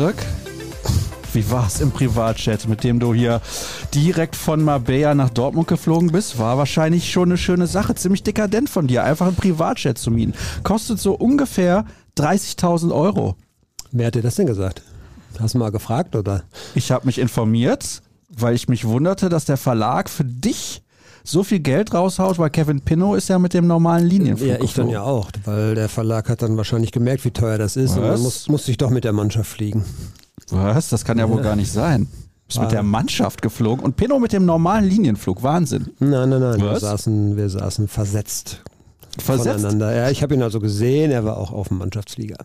Dirk. Wie war's im Privatchat, mit dem du hier direkt von Marbella nach Dortmund geflogen bist? War wahrscheinlich schon eine schöne Sache. Ziemlich dekadent von dir, einfach ein Privatchat zu mieten. Kostet so ungefähr 30.000 Euro. Wer hat dir das denn gesagt? Hast du mal gefragt oder? Ich habe mich informiert, weil ich mich wunderte, dass der Verlag für dich so viel Geld raushaut, weil Kevin Pinnow ist ja mit dem normalen Linienflug Ja, ich dann ja auch, weil der Verlag hat dann wahrscheinlich gemerkt, wie teuer das ist und Was? dann muss, musste ich doch mit der Mannschaft fliegen. Was? Das kann ja wohl gar nicht sein. Du bist mit der Mannschaft geflogen und Pinnow mit dem normalen Linienflug. Wahnsinn. Nein, nein, nein, wir saßen, wir saßen versetzt, Versetzt? voneinander. Ja, ich habe ihn also gesehen, er war auch auf dem Mannschaftsflieger.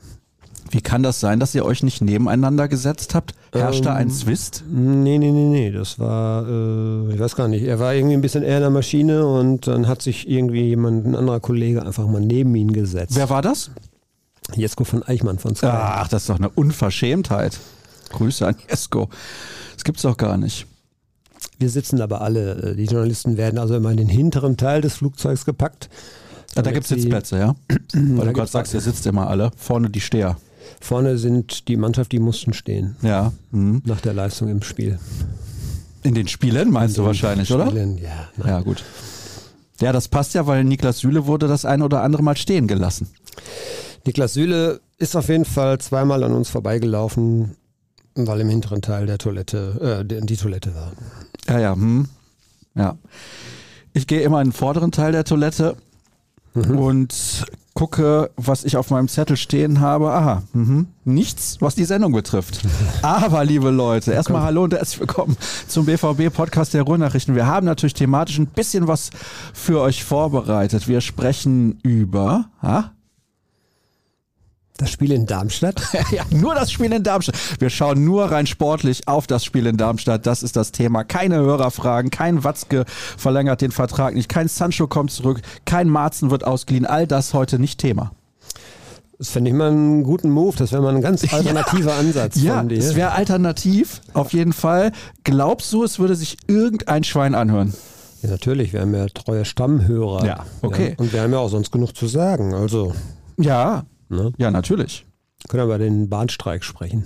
Wie kann das sein, dass ihr euch nicht nebeneinander gesetzt habt? Herrscht da Ähm, ein Zwist? Nee, nee, nee, nee, das war, äh, ich weiß gar nicht, er war irgendwie ein bisschen eher in der Maschine und dann hat sich irgendwie jemand, ein anderer Kollege einfach mal neben ihn gesetzt. Wer war das? Jesko von Eichmann von Sky. Ach, das ist doch eine Unverschämtheit. Grüße an Jesko. Das gibt's doch gar nicht. Wir sitzen aber alle, äh, die Journalisten werden also immer in den hinteren Teil des Flugzeugs gepackt. Ja, da gibt's sie- Sitzplätze, ja? Weil du gerade sagst, ihr sitzt immer alle. Vorne die Steher. Vorne sind die Mannschaft, die mussten stehen Ja. Mhm. nach der Leistung im Spiel. In den Spielen meinst du wahrscheinlich, oder? Spielen, Ja, nein. Ja, gut. Ja, das passt ja, weil Niklas Süle wurde das ein oder andere Mal stehen gelassen. Niklas Süle ist auf jeden Fall zweimal an uns vorbeigelaufen, weil im hinteren Teil der Toilette, äh, die Toilette war. Ja, ja, hm. Ja. Ich gehe immer in den vorderen Teil der Toilette und gucke, was ich auf meinem Zettel stehen habe. Aha, mhm. nichts, was die Sendung betrifft. Aber, liebe Leute, erstmal hallo und herzlich willkommen zum BVB-Podcast der Ruhrnachrichten. Wir haben natürlich thematisch ein bisschen was für euch vorbereitet. Wir sprechen über, ha? Das Spiel in Darmstadt? Ja, nur das Spiel in Darmstadt. Wir schauen nur rein sportlich auf das Spiel in Darmstadt. Das ist das Thema. Keine Hörerfragen, kein Watzke verlängert den Vertrag nicht, kein Sancho kommt zurück, kein Marzen wird ausgeliehen. All das heute nicht Thema. Das fände ich mal einen guten Move. Das wäre mal ein ganz alternativer Ansatz Ja, von dir. es wäre alternativ, auf jeden Fall. Glaubst du, es würde sich irgendein Schwein anhören? ja, natürlich, wir haben ja treue Stammhörer. Ja, okay. und wir haben ja auch sonst genug zu sagen. Also, Ja, ne? ja, natürlich. können wir über den Bahnstreik sprechen.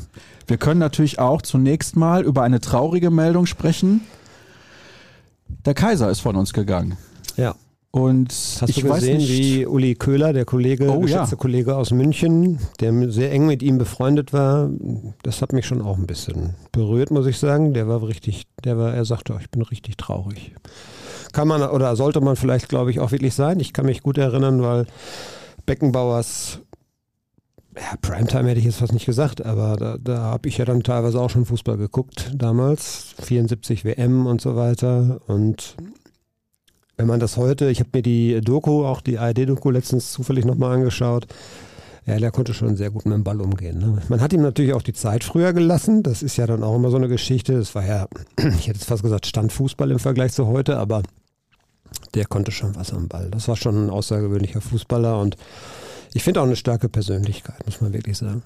Wir können natürlich auch zunächst mal über eine traurige Meldung sprechen. Der Kaiser ist von uns gegangen. Ja. Und Hast ich du weiß gesehen, nicht, wie Uli Köhler, der Kollege, Oh, geschätzte ja. Kollege aus München, der sehr eng mit ihm befreundet war, das hat mich schon auch ein bisschen berührt, muss ich sagen. Der war richtig, der war, er sagte, oh, ich bin richtig traurig. Kann man oder sollte man vielleicht, glaube ich, auch wirklich sein. Ich kann mich gut erinnern, weil Beckenbauers ja, Primetime hätte ich jetzt fast nicht gesagt, aber da, da habe ich ja dann teilweise auch schon Fußball geguckt damals, 74 WM und so weiter. Und wenn man das heute, ich habe mir die Doku, auch die ARD-Doku letztens zufällig nochmal angeschaut, ja, der konnte schon sehr gut mit dem Ball umgehen. Ne? Man hat ihm natürlich auch die Zeit früher gelassen, das ist ja dann auch immer so eine Geschichte, das war ja, ich hätte jetzt fast gesagt Standfußball im Vergleich zu heute, aber der konnte schon was am Ball. Das war schon ein außergewöhnlicher Fußballer und ich finde auch eine starke Persönlichkeit, muss man wirklich sagen.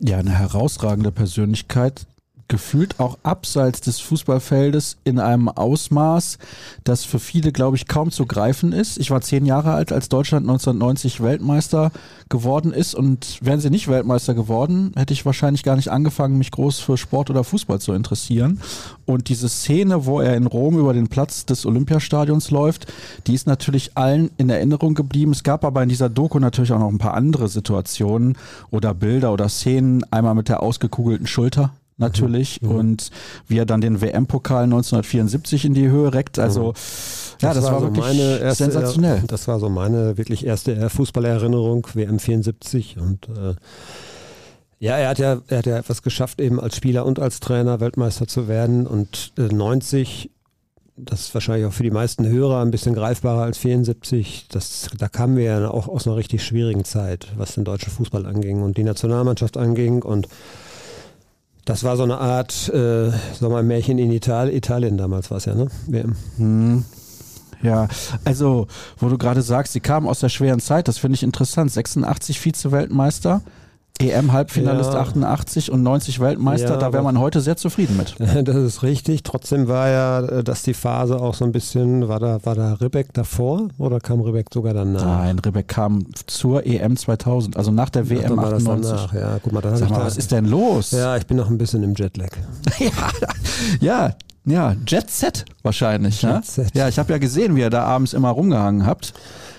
ja, eine herausragende Persönlichkeit, gefühlt auch abseits des Fußballfeldes in einem Ausmaß, das für viele, glaube ich, kaum zu greifen ist. Ich war zehn Jahre alt, als Deutschland 1990 Weltmeister geworden ist und wären sie nicht Weltmeister geworden, hätte ich wahrscheinlich gar nicht angefangen, mich groß für Sport oder Fußball zu interessieren. Und diese Szene, wo er in Rom über den Platz des Olympiastadions läuft, die ist natürlich allen in Erinnerung geblieben. Es gab aber in dieser Doku natürlich auch noch ein paar andere Situationen oder Bilder oder Szenen. Einmal mit der ausgekugelten Schulter natürlich und wie er dann den WM-Pokal 1974 in die Höhe reckt. Also ja, das, war, so wirklich meine erste, sensationell. Das war so meine wirklich erste Fußballerinnerung, WM 74 und äh, ja, er hat ja, er hat ja etwas geschafft, eben als Spieler und als Trainer Weltmeister zu werden und äh, 90 das ist wahrscheinlich auch für die meisten Hörer ein bisschen greifbarer als 74. Das, da kamen wir ja auch aus einer richtig schwierigen Zeit, was den deutschen Fußball anging und die Nationalmannschaft anging. Und das war so eine Art, äh, sagen wir mal, Märchen in Italien, Italien damals war es ja, ne? WM. Hm. Ja, also, wo du gerade sagst, sie kamen aus der schweren Zeit, das finde ich interessant. 86 Vize-Weltmeister, EM-Halbfinalist Ja. 88 und 90 Weltmeister, Ja, da wäre man heute sehr zufrieden mit. Das ist richtig. Trotzdem war ja, äh, dass die Phase auch so ein bisschen, war da, war da Ribbeck davor oder kam Ribbeck sogar danach? Nein, Rebek kam zur EM 2000, also nach der WM das 98. danach. Ja, guck mal, dann Sag ich mal, da, was ist denn los? Ja, ich bin noch ein bisschen im Jetlag. Ja, ja, Jet Set wahrscheinlich. ne? Jet Set. Ja, ich habe ja gesehen, wie ihr da abends immer rumgehangen habt.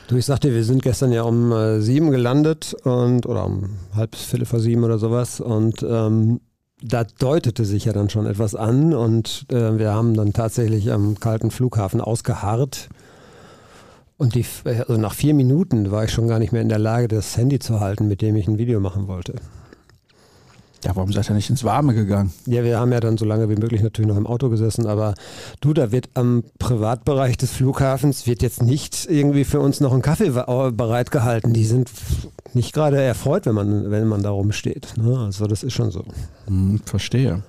Du, ich sagte, wir sind gestern ja um äh, sieben gelandet und oder um halb Viertel vor sieben oder sowas und ähm, da deutete sich ja dann schon etwas an und äh, wir haben dann tatsächlich am kalten Flughafen ausgeharrt. Und die, also nach vier Minuten war ich schon gar nicht mehr in der Lage, das Handy zu halten, mit dem ich ein Video machen wollte. Ja, warum seid ihr nicht ins Warme gegangen? Ja, wir haben ja dann so lange wie möglich natürlich noch im Auto gesessen, aber du, da wird am Privatbereich des Flughafens wird jetzt nicht irgendwie für uns noch ein Kaffee bereitgehalten. Die sind nicht gerade erfreut, wenn man, wenn man da rumsteht. Ne? Also das ist schon so. Hm, verstehe.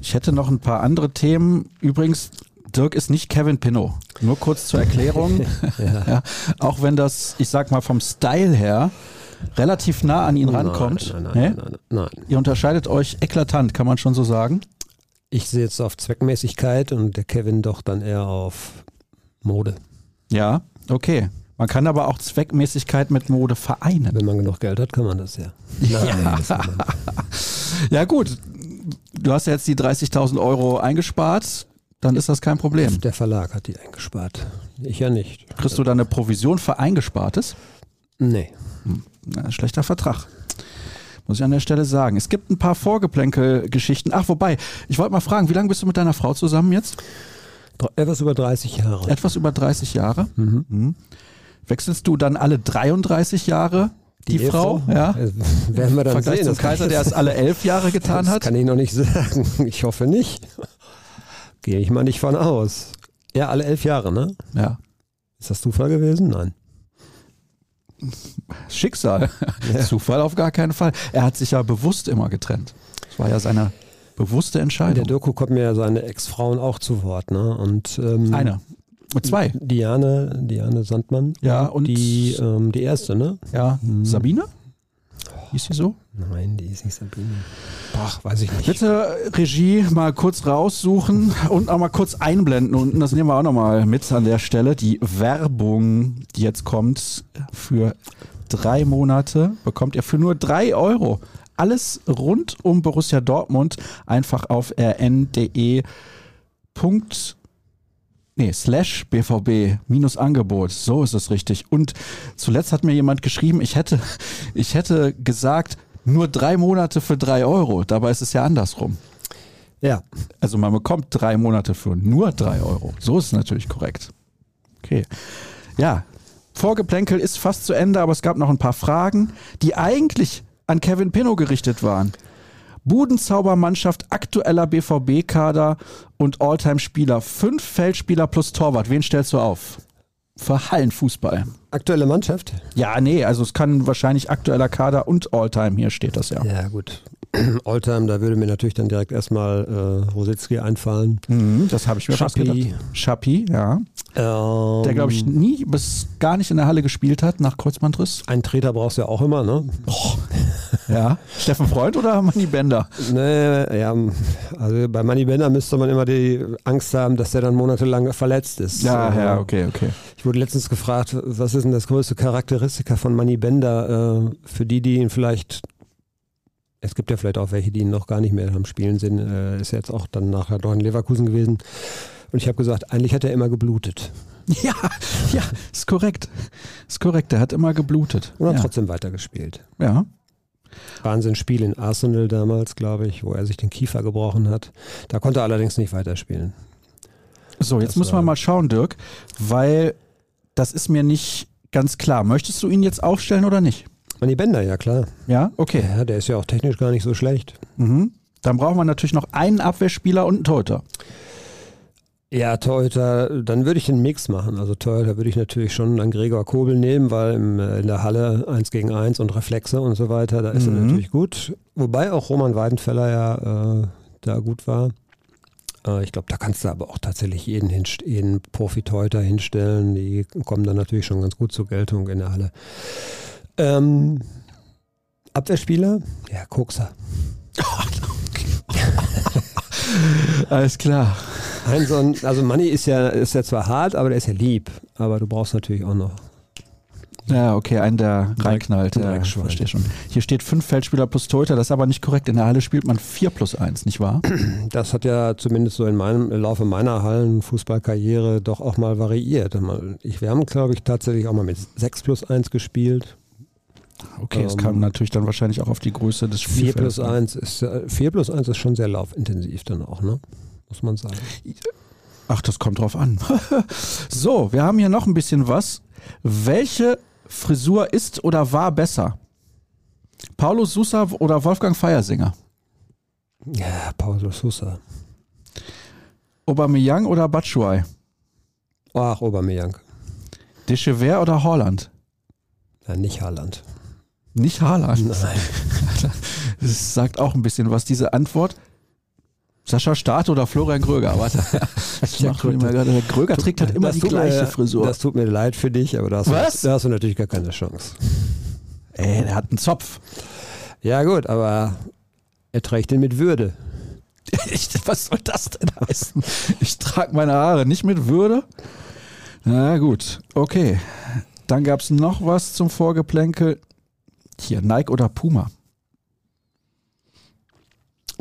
Ich hätte noch ein paar andere Themen. Übrigens, Dirk ist nicht Kevin Pinot. Nur kurz zur Erklärung. Ja. ja, auch wenn das, ich sag mal, vom Style her relativ nah an ihn rankommt. Nein, nein, Ne? nein, nein, nein, nein. Ihr unterscheidet euch eklatant, kann man schon so sagen. Ich sehe jetzt auf Zweckmäßigkeit und der Kevin doch dann eher auf Mode, Ja, okay. Man kann aber auch Zweckmäßigkeit mit Mode vereinen. wenn man genug Geld hat, kann man das ja. Nein, das man nicht. Ja gut, du hast ja jetzt die 30.000 Euro eingespart, dann ist das kein Problem. Der Verlag hat die eingespart. Ich ja nicht. Kriegst du dann eine Provision für Eingespartes? Nee. Na, schlechter Vertrag. Muss ich an der Stelle sagen. Es gibt ein paar Vorgeplänkel-Geschichten. Ach, wobei, ich wollte mal fragen, wie lange bist du mit deiner Frau zusammen jetzt? Etwas über 30 Jahre. Etwas über 30 Jahre. Mhm. Mhm. Wechselst du dann alle 33 Jahre die, Frau? Ja. Äh, werden wir dann Vergleich sehen. zum Kaiser, der es alle elf Jahre getan das hat. kann ich noch nicht sagen. Ich hoffe nicht. Gehe ich mal nicht von aus. Ja, alle elf Jahre, ne? Ja. Ist das Zufall gewesen? Nein. Schicksal. Zufall auf gar keinen Fall. Er hat sich ja bewusst immer getrennt. Das war ja seine bewusste In der Entscheidung. Doku kommen ja seine Ex-Frauen auch zu Wort, ne? Und ähm, Eine. Und zwei. Diane, Diane Sandmann. Ja, und die, ähm, die erste, ne? ja, Mhm. Sabine? Hieß sie so? Nein, die ist nicht Sabine. Boah, weiß ich nicht. Bitte Regie mal kurz raussuchen und auch mal kurz einblenden unten. Das nehmen wir auch nochmal mit an der Stelle. Die Werbung, die jetzt kommt für drei Monate, bekommt ihr für nur drei Euro. Alles rund um Borussia Dortmund einfach auf rn.de. Nee, slash BVB minus Angebot. So ist es richtig. Und zuletzt hat mir jemand geschrieben, ich hätte, ich hätte gesagt, nur drei Monate für drei Euro. Dabei ist es ja andersrum. Ja, Also man bekommt drei Monate für nur drei Euro. So ist es natürlich korrekt. Okay. Ja, Vorgeplänkel ist fast zu Ende, aber es gab noch ein paar Fragen, die eigentlich an Kevin Pinnow gerichtet waren. Budenzaubermannschaft, aktueller BVB-Kader und Alltime-Spieler. Fünf Feldspieler plus Torwart. Wen stellst du auf? Für Hallenfußball. aktuelle Mannschaft. Ja, nee, also es kann wahrscheinlich aktueller Kader und Alltime, hier steht das ja. Ja, gut. Alltime, da würde mir natürlich dann direkt erstmal äh, Rositzky einfallen. Mhm, das habe ich mir fast Schappi. gedacht. Schappi, ja. Ähm, Der, glaube ich, nie bis gar nicht in der Halle gespielt hat nach Kreuzbandriss. Einen Treter brauchst du ja auch immer, ne? Ja. Steffen Freund oder Manni Bender? Nee, ja, also bei Manny Bender müsste man immer die Angst haben, dass der dann monatelang verletzt ist. Ja, ja, okay, okay. Ich wurde letztens gefragt, was ist denn das größte Charakteristika von Manny Bender? Äh, für die, die ihn vielleicht, es gibt ja vielleicht auch welche, die ihn noch gar nicht mehr am Spielen sind, äh, ist jetzt auch dann nachher doch in Leverkusen gewesen. Und ich habe gesagt, eigentlich hat er immer geblutet Ja, ja, ist korrekt. Ist korrekt, der hat immer geblutet. und hat Ja. trotzdem weitergespielt. ja. Wahnsinnsspiel in Arsenal damals, glaube ich, wo er sich den Kiefer gebrochen hat. Da konnte er allerdings nicht weiterspielen. So, jetzt Das müssen wir mal schauen, Dirk, weil das ist mir nicht ganz klar. Möchtest du ihn jetzt aufstellen oder nicht? Manny Bender, ja klar. Ja, okay. Ja, der ist ja auch technisch gar nicht so schlecht. Mhm. Dann brauchen wir natürlich noch einen Abwehrspieler und einen Torhüter. Ja, Torhüter, dann würde ich den Mix machen. Also Torhüter würde ich natürlich schon dann Gregor Kobel nehmen, weil im, äh, in der Halle 1 gegen 1 und Reflexe und so weiter, da ist er Mhm. natürlich gut. Wobei auch Roman Weidenfeller ja äh, da gut war. Äh, ich glaube, da kannst du aber auch tatsächlich jeden, hinst- jeden Profi-Torhüter hinstellen. Die kommen dann natürlich schon ganz gut zur Geltung in der Halle. Ähm, Abwehrspieler? Ja, Kokser. Alles klar. Ein so ein, also Manni ist ja, ist ja zwar hart, aber der ist ja lieb. Aber du brauchst natürlich auch noch. Ja, okay, einen, der reinknallt. ein Ja, verstehe schon. Hier steht fünf Feldspieler plus Torhüter, das ist aber nicht korrekt. In der Halle spielt man vier plus eins, nicht wahr? Das hat ja zumindest so in meinem im Laufe meiner Hallenfußballkarriere doch auch mal variiert. Ich, wir haben, glaube ich, tatsächlich auch mal mit 6 plus 1 gespielt. Okay, es Ähm, kam natürlich dann wahrscheinlich auch auf die Größe des 4 Spielfelds. plus 1 ist, äh, 4 plus 1 ist schon sehr laufintensiv dann auch, ne? Muss man sagen. Ach, das kommt drauf an. so, wir haben hier noch ein bisschen was. Welche Frisur ist oder war besser? Paulo Sousa oder Wolfgang Feiersinger? Ja, Paulo Sousa. Aubameyang oder Batshuayi? Ach, Aubameyang. Dechever oder Holland? Ja, nicht Haaland. Nicht Haaland. Nein. Das sagt auch ein bisschen was, diese Antwort. Sascha Staat oder Florian Gröger? Warte. Ich Ja, gut. immer gerade, der Gröger trägt halt immer die tut gleiche mir, Frisur. Das tut mir leid für dich, aber da hast, Was? Du, da hast du natürlich gar keine Chance. Ey, der hat einen Zopf. Ja, gut, aber er trägt den mit Würde. Ich, was soll das denn heißen? Ich trage meine Haare nicht mit Würde. Na gut, okay. Dann gab es noch was zum Vorgeplänkel. Hier, Nike oder Puma?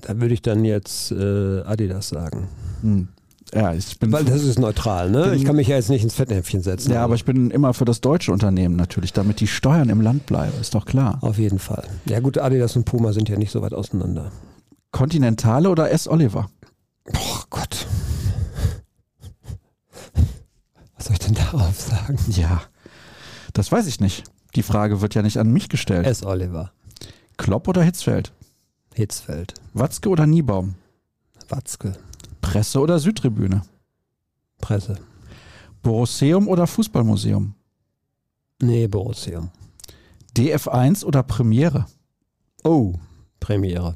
Da würde ich dann jetzt äh, Adidas sagen. Hm. Ja, ich bin. Weil das ist neutral, ne? Bin- Ich kann mich ja jetzt nicht ins Fettnäpfchen setzen. ja, aber ich bin immer für das deutsche Unternehmen natürlich, damit die Steuern im Land bleiben, ist doch klar. Auf jeden Fall. Ja gut, Adidas und Puma sind ja nicht so weit auseinander. Continentale oder S. Oliver? Oh Gott. Was soll ich denn darauf sagen? Ja, das weiß ich nicht. Die Frage wird ja nicht an mich gestellt. S. Oliver. Klopp oder Hitzfeld? Hitzfeld. Watzke oder Niebaum? Watzke. Presse oder Südtribüne? Presse. Borosseum oder Fußballmuseum? Nee, Borussia. DF1 oder Premiere? Oh. Premiere.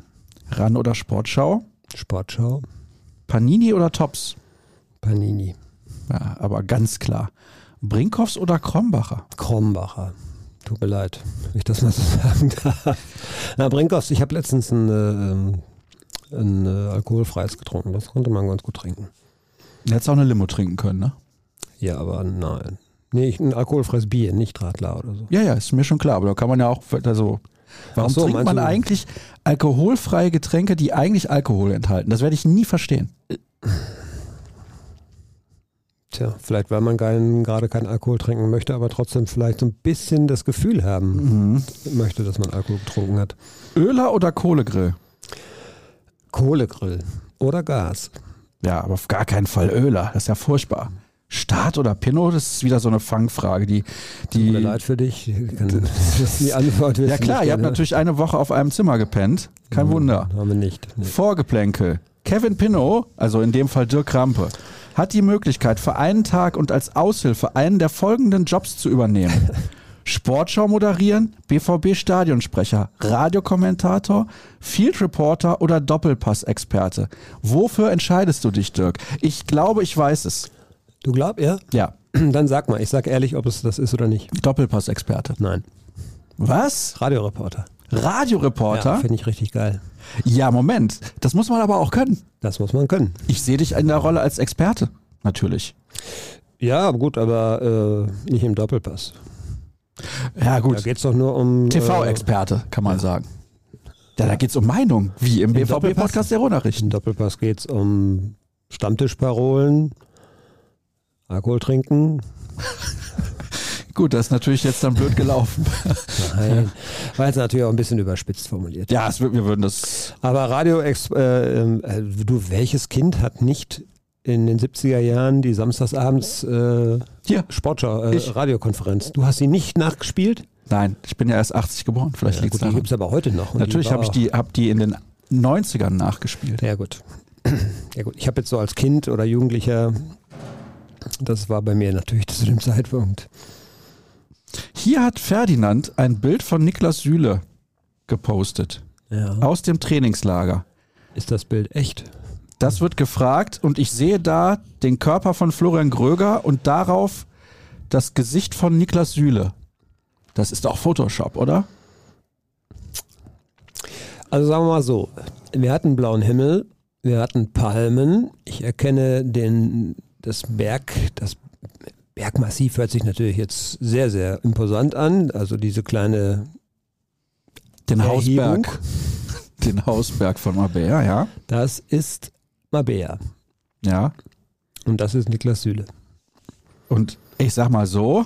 RAN oder Sportschau? Sportschau. Panini oder Tops? Panini. Ja, aber ganz klar. Brinkhoffs oder Krombacher? Krombacher. Tut mir leid, wenn ich das mal so sagen darf. Na, Brinkhoffs, ich habe letztens ein, äh, ähm, ein äh, alkoholfreies getrunken. Das konnte man ganz gut trinken. Hättest auch eine Limo trinken können, ne? Ja, aber nein. Nee, ich- ein alkoholfreies Bier, nicht Radler oder so. Ja, ja, ist mir schon klar. Aber da kann man ja auch, also, warum so, trinkt man du- eigentlich alkoholfreie Getränke, die eigentlich Alkohol enthalten? Das werde ich nie verstehen. Tja, vielleicht weil man kein, gerade keinen Alkohol trinken möchte, aber trotzdem vielleicht so ein bisschen das Gefühl haben Mhm. möchte, dass man Alkohol getrunken hat. Öler oder Kohlegrill? Kohlegrill oder Gas. Ja, aber auf gar keinen Fall Öler. Das ist ja furchtbar. Start oder Pinot, das ist wieder so eine Fangfrage, die, Tut mir die leid für dich. Das ist die Antwort. Ja klar, ihr habt natürlich eine Woche auf einem Zimmer gepennt. Kein Wunder. Haben wir nicht. Nee. Vorgeplänkel. Kevin Pinot, also in dem Fall Dirk Krampe, hat die Möglichkeit, für einen Tag und als Aushilfe einen der folgenden Jobs zu übernehmen. Sportschau moderieren, BVB-Stadionsprecher, Radiokommentator, Field Reporter oder Doppelpass-Experte. Wofür entscheidest du dich, Dirk? Ich glaube, ich weiß es. Du glaubst, ja? Ja, Dann sag mal, ich sag ehrlich, ob es das ist oder nicht. Doppelpass-Experte. Nein. Was? Radioreporter. Radioreporter? Ja, finde ich richtig geil. Ja, Moment. Das muss man aber auch können. Das muss man können. Ich sehe dich in der Rolle als Experte. Natürlich. Ja, gut, aber äh, nicht im Doppelpass. Ja, Da gut. geht es doch nur um. TV-Experte, kann man sagen. Ja, da geht's um Meinung, wie im Im BVB-Podcast der Äh, Rohnachrichten. Im Doppelpass geht es um Stammtischparolen, Alkohol trinken. Gut, das ist natürlich jetzt dann blöd gelaufen. Nein. War jetzt natürlich auch ein bisschen überspitzt formuliert. ja, es, wir würden das. Aber Radio, äh, ähm, äh, du, welches Kind hat nicht in den 70er Jahren die samstagsabends äh, Hier. Sportschau, äh. Radiokonferenz, du hast sie nicht nachgespielt? Nein, ich bin ja erst 80 geboren. Vielleicht Ja, liegt's gut, die daran. gibt es aber heute noch. Natürlich habe ich die, hab die in den 90ern nachgespielt. Ja gut. Ja gut, ich habe jetzt so als Kind oder Jugendlicher, das war bei mir natürlich zu dem Zeitpunkt. Hier hat Ferdinand ein Bild von Niklas Süle gepostet. Ja. Aus dem Trainingslager. Ist das Bild echt? Das wird gefragt und ich sehe da den Körper von Florian Gröger und darauf das Gesicht von Niklas Süle. Das ist doch Photoshop, oder? Also sagen wir mal so, wir hatten blauen Himmel, wir hatten Palmen. Ich erkenne den, das Berg, das Bergmassiv hört sich natürlich jetzt sehr, sehr imposant an. Also diese kleine Den Erhebung. Hausberg. Den Hausberg von Mabea, ja. Das ist Mabea. Ja. Und das ist Niklas Süle. Und ich sag mal so,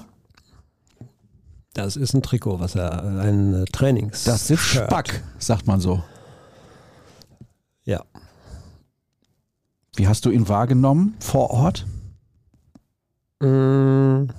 Das ist ein Trikot, was er, ein äh, Trainings. das Shirt. Spack, sagt man so. Ja. Wie hast du ihn wahrgenommen vor Ort? Mm.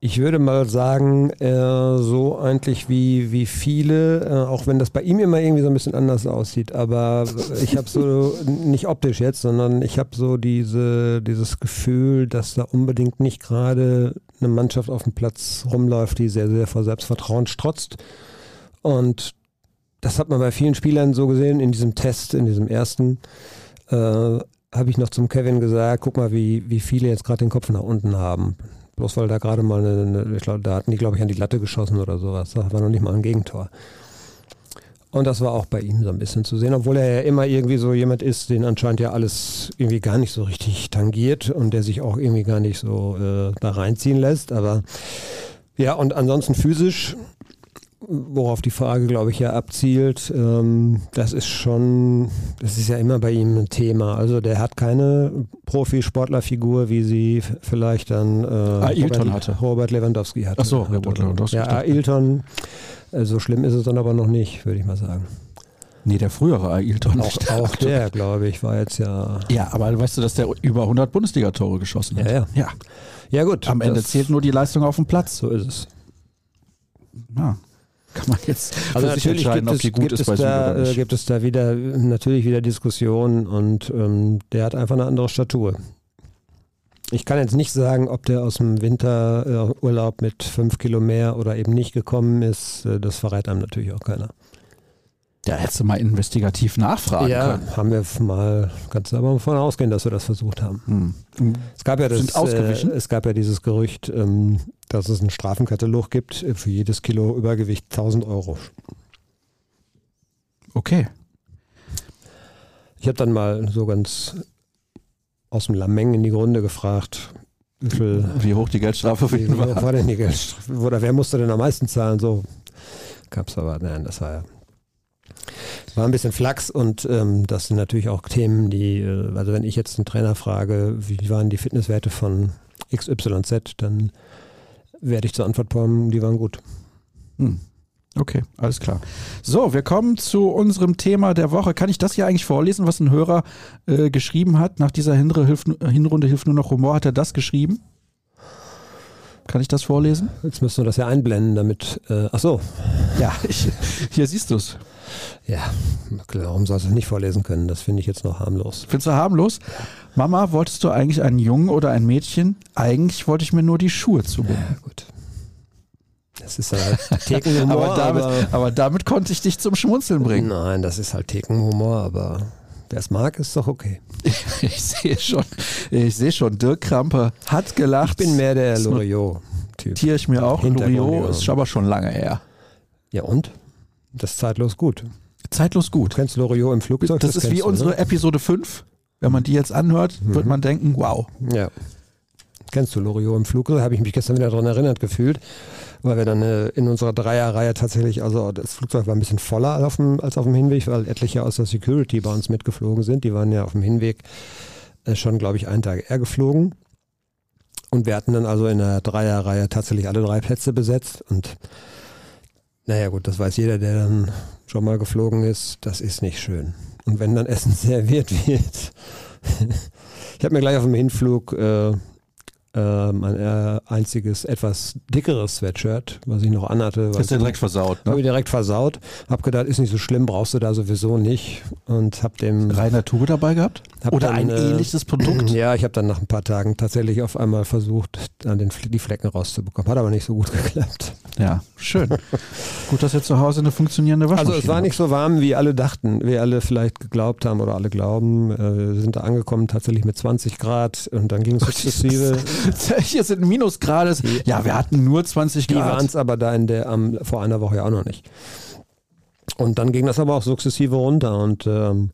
Ich würde mal sagen, äh, so eigentlich wie, wie viele, äh, auch wenn das bei ihm immer irgendwie so ein bisschen anders aussieht, aber ich habe so, nicht optisch jetzt, sondern ich habe so diese, dieses Gefühl, dass da unbedingt nicht gerade eine Mannschaft auf dem Platz rumläuft, die sehr, sehr vor Selbstvertrauen strotzt. Und das hat man bei vielen Spielern so gesehen in diesem Test, in diesem ersten. Äh, habe ich noch zum Kevin gesagt, guck mal, wie, wie viele jetzt gerade den Kopf nach unten haben. Bloß weil da gerade mal eine, eine ich glaube, da hatten die, glaube ich, an die Latte geschossen oder sowas. Da war noch nicht mal ein Gegentor. Und das war auch bei ihm so ein bisschen zu sehen, obwohl er ja immer irgendwie so jemand ist, den anscheinend ja alles irgendwie gar nicht so richtig tangiert und der sich auch irgendwie gar nicht so äh, da reinziehen lässt. Aber ja, und ansonsten physisch, worauf die Frage, glaube ich, ja abzielt, ähm, das ist schon, das ist ja immer bei ihm ein Thema. Also der hat keine Profisportlerfigur, wie sie vielleicht dann äh, Ailton Robert, hatte. Robert Lewandowski hatte. Ach so, Robert Lewandowski. Ja, Ailton, äh, so schlimm ist es dann aber noch nicht, würde ich mal sagen. Nee, der frühere Ailton. Auch, auch der, glaube ich, war jetzt ja. Ja, aber weißt du, dass der über 100 Bundesliga-Tore geschossen hat? Ja, ja. ja. Ja, gut. Am Ende zählt nur die Leistung auf dem Platz. So ist es. Ja. Kann man jetzt Also natürlich gibt es, gibt, es da, äh, gibt es da wieder natürlich wieder Diskussionen und ähm, der hat einfach eine andere Statur. Ich kann jetzt nicht sagen, ob der aus dem Winterurlaub mit fünf Kilo mehr oder eben nicht gekommen ist. Äh, Das verrät einem natürlich auch keiner. Ja, hättest du mal investigativ nachfragen ja, können. haben wir mal, kannst du aber davon ausgehen, dass wir das versucht haben. Hm. Es gab ja, das, Sind ausgewichen? Äh, es gab ja dieses Gerücht, ähm, dass es einen Strafenkatalog gibt, äh, für jedes Kilo Übergewicht 1000 Euro. Okay. Ich habe dann mal so ganz aus dem Lameng in die Runde gefragt, wie viel Wie hoch die Geldstrafe für ihn war war. war denn die Geldstrafe? Oder wer musste denn am meisten zahlen? So gab's aber, nein, das war ja war ein bisschen Flachs und ähm, das sind natürlich auch Themen, die, äh, also wenn ich jetzt einen Trainer frage, wie waren die Fitnesswerte von XYZ, dann werde ich zur Antwort kommen, die waren gut. Hm. Okay, alles klar. So, wir kommen zu unserem Thema der Woche. Kann ich das hier eigentlich vorlesen, was ein Hörer äh, geschrieben hat? Nach dieser Hinrunde hilft, Hinrunde hilft nur noch Humor. Hat er das geschrieben? Kann ich das vorlesen? Jetzt müssen wir das ja einblenden, damit, äh, ach so, Ja, ich, hier siehst du es. Ja, klar, warum sollst du es nicht vorlesen können? Das finde ich jetzt noch harmlos. Findest du harmlos? Mama, wolltest du eigentlich einen Jungen oder ein Mädchen? Eigentlich wollte ich mir nur die Schuhe zubinden. Ja, gut. Das ist halt Thekenhumor, Aber damit, aber, aber damit konnte ich dich zum Schmunzeln bringen. Nein, das ist halt Thekenhumor, aber wer es mag, ist doch okay. Ich sehe schon, ich sehe schon, Dirk Krampe hat gelacht. Ich bin mehr der Loriot-Typ. notiere ich mir auch. Loriot ist aber schon lange her. Ja und? Das ist zeitlos gut. Zeitlos gut. Du kennst Loriot im Flugzeug? Das, ist kennst wie du, unsere ne? Episode 5. Wenn man die jetzt anhört, wird Mhm. man denken, wow. Ja. Kennst du Loriot im Flugzeug? Habe ich mich gestern wieder daran erinnert gefühlt, weil wir dann äh, in unserer Dreierreihe tatsächlich, also das Flugzeug war ein bisschen voller als auf dem, als auf dem Hinweg, weil etliche aus der Security bei uns mitgeflogen sind. Die waren ja auf dem Hinweg äh, schon, glaube ich, einen Tag eher geflogen. Und wir hatten dann also in der Dreierreihe tatsächlich alle drei Plätze besetzt. Und naja gut, das weiß jeder, der dann schon mal geflogen ist, das ist nicht schön. Und wenn dann Essen serviert wird, ich habe mir gleich auf dem Hinflug äh, mein äh, einziges etwas dickeres Sweatshirt, was ich noch anhatte, Ist ja direkt versaut. habe Ne? ich direkt versaut. Hab gedacht, ist nicht so schlimm, brauchst du da sowieso nicht. Und hab dem Reiner Tube dabei gehabt? hab Oder dann, ein äh, ähnliches Produkt? Ja, ich habe dann nach ein paar Tagen tatsächlich auf einmal versucht, dann den, die Flecken rauszubekommen. Hat aber nicht so gut geklappt. Ja, schön. Gut, dass ihr zu Hause eine funktionierende Also Waschmaschine es war nicht so warm, wie alle dachten, wie alle vielleicht geglaubt haben oder alle glauben. Äh, Wir sind da angekommen tatsächlich mit 20 Grad und dann ging es sukzessive. Hier sind Minusgrade. Ja, wir hatten nur 20 Die waren Grad. es aber da in der am, vor einer Woche ja auch noch nicht. Und dann ging das aber auch sukzessive runter und ähm,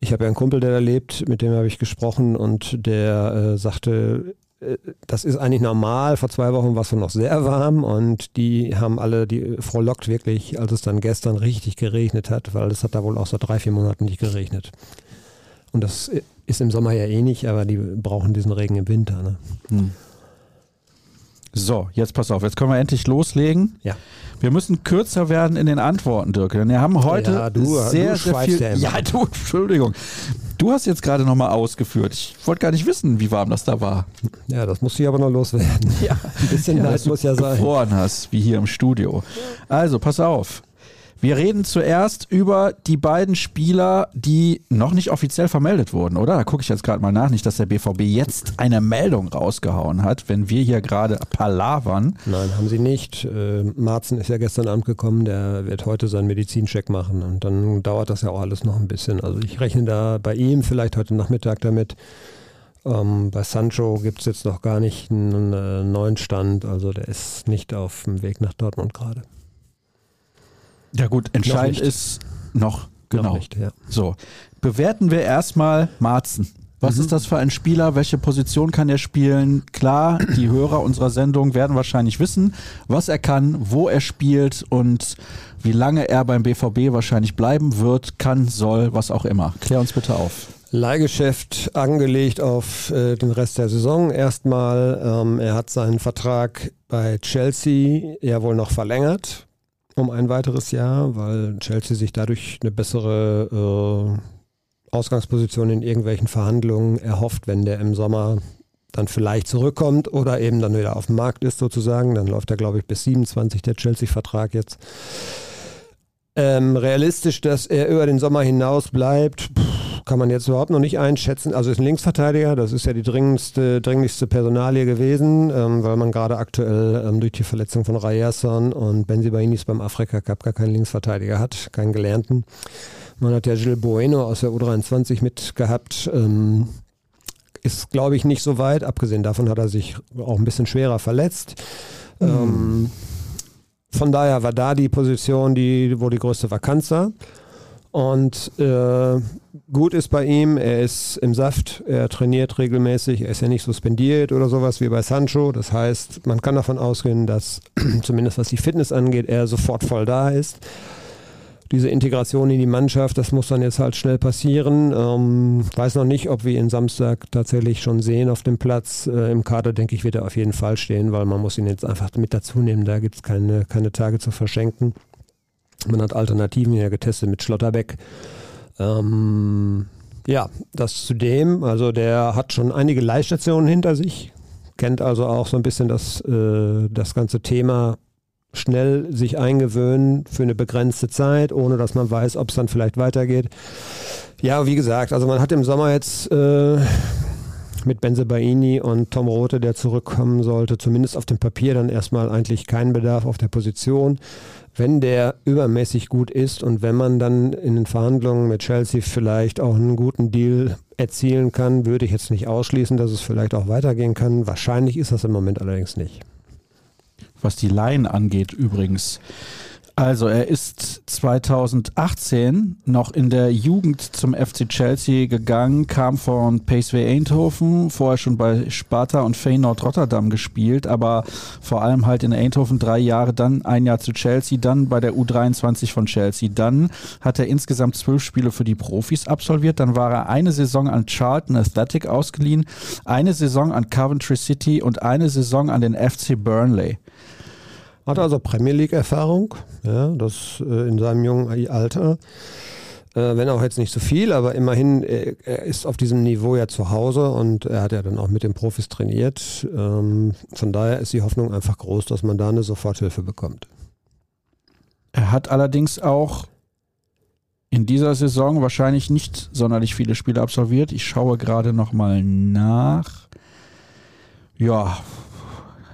ich habe ja einen Kumpel, der da lebt, mit dem habe ich gesprochen und der äh, sagte, äh, das ist eigentlich normal. Vor zwei Wochen war es noch sehr warm und die haben alle, die frohlockt wirklich, als es dann gestern richtig geregnet hat, weil es hat da wohl auch seit drei, vier Monaten nicht geregnet. Und das ist im Sommer ja eh nicht, aber die brauchen diesen Regen im Winter. Ne? Hm. So, jetzt pass auf, jetzt können wir endlich loslegen. Ja. Wir müssen kürzer werden in den Antworten, Dirk. Denn wir haben heute ja, du, sehr, du sehr viel. Ja, ja, du, Entschuldigung. Du hast jetzt gerade nochmal ausgeführt. Ich wollte gar nicht wissen, wie warm das da war. Ja, das muss ich aber noch loswerden. Ja, ein bisschen ja, Neid muss ja sein. Gefroren hast, wie hier im Studio. Also, pass auf. Wir reden zuerst über die beiden Spieler, die noch nicht offiziell vermeldet wurden, oder? Da gucke ich jetzt gerade mal nach, nicht, dass der BVB jetzt eine Meldung rausgehauen hat, wenn wir hier gerade palavern. Nein, haben sie nicht. Äh, Marzen ist ja gestern Abend gekommen, der wird heute seinen Medizincheck machen und dann dauert das ja auch alles noch ein bisschen. Also ich rechne da bei ihm vielleicht heute Nachmittag damit. Ähm, bei Sancho gibt es jetzt noch gar nicht einen äh, neuen Stand, also der ist nicht auf dem Weg nach Dortmund gerade. Ja gut, entscheidend noch ist noch, genau. Noch nicht, ja. So, bewerten wir erstmal Marzen. Was mhm. ist das für ein Spieler? Welche Position kann er spielen? Klar, die Hörer unserer Sendung werden wahrscheinlich wissen, was er kann, wo er spielt und wie lange er beim BVB wahrscheinlich bleiben wird, kann, soll, was auch immer. Klär uns bitte auf. Leihgeschäft angelegt auf äh, den Rest der Saison erstmal. Ähm, er hat seinen Vertrag bei Chelsea ja wohl noch verlängert um ein weiteres Jahr, weil Chelsea sich dadurch eine bessere äh, Ausgangsposition in irgendwelchen Verhandlungen erhofft, wenn der im Sommer dann vielleicht zurückkommt oder eben dann wieder auf dem Markt ist sozusagen. Dann läuft er, glaube ich, bis 27 der Chelsea-Vertrag jetzt. Ähm, realistisch, dass er über den Sommer hinaus bleibt, pff, kann man jetzt überhaupt noch nicht einschätzen. Also ist ein Linksverteidiger, das ist ja die dringendste, dringlichste Personalie gewesen, ähm, weil man gerade aktuell ähm, durch die Verletzung von Rayerson und Benzibainis beim Afrika Cup gar keinen Linksverteidiger hat, keinen Gelernten. Man hat ja Gilles Bueno aus der U23 mitgehabt. Ähm, ist, glaube ich, nicht so weit. Abgesehen davon hat er sich auch ein bisschen schwerer verletzt. Mhm. Von daher war da die Position, die, wo die größte Vakanz war. Und äh, gut ist bei ihm, er ist im Saft, er trainiert regelmäßig, er ist ja nicht suspendiert oder sowas wie bei Sancho. Das heißt, man kann davon ausgehen, dass zumindest was die Fitness angeht, er sofort voll da ist diese Integration in die Mannschaft, das muss dann jetzt halt schnell passieren. Ähm, weiß noch nicht, ob wir ihn Samstag tatsächlich schon sehen auf dem Platz. Äh, Im Kader, denke ich, wird er auf jeden Fall stehen, weil man muss ihn jetzt einfach mit dazu nehmen. Da gibt es keine, keine Tage zu verschenken. Man hat Alternativen ja getestet mit Schlotterbeck. Ähm, ja, das zudem, also der hat schon einige Leihstationen hinter sich, kennt also auch so ein bisschen das, äh, das ganze Thema schnell sich eingewöhnen für eine begrenzte Zeit, ohne dass man weiß, ob es dann vielleicht weitergeht. Ja, wie gesagt, also man hat im Sommer jetzt äh, mit Benze Baini und Tom Rote, der zurückkommen sollte, zumindest auf dem Papier dann erstmal eigentlich keinen Bedarf auf der Position. Wenn der übermäßig gut ist und wenn man dann in den Verhandlungen mit Chelsea vielleicht auch einen guten Deal erzielen kann, würde ich jetzt nicht ausschließen, dass es vielleicht auch weitergehen kann. Wahrscheinlich ist das im Moment allerdings nicht was die Laien angeht übrigens. Also er ist 2018 noch in der Jugend zum FC Chelsea gegangen, kam von Paceway Eindhoven, vorher schon bei Sparta und Feyenoord Rotterdam gespielt, aber vor allem halt in Eindhoven drei Jahre, dann ein Jahr zu Chelsea, dann bei der U23 von Chelsea. Dann hat er insgesamt zwölf Spiele für die Profis absolviert, dann war er eine Saison an Charlton Athletic ausgeliehen, eine Saison an Coventry City und eine Saison an den FC Burnley. Hat also Premier League-Erfahrung, ja, das äh, in seinem jungen Alter. Äh, wenn auch jetzt nicht so viel, aber immerhin, er, er, ist auf diesem Niveau ja zu Hause und er hat ja dann auch mit den Profis trainiert. Ähm, von daher ist die Hoffnung einfach groß, dass man da eine Soforthilfe bekommt. Er hat allerdings auch in dieser Saison wahrscheinlich nicht sonderlich viele Spiele absolviert. Ich schaue gerade nochmal nach. Ja,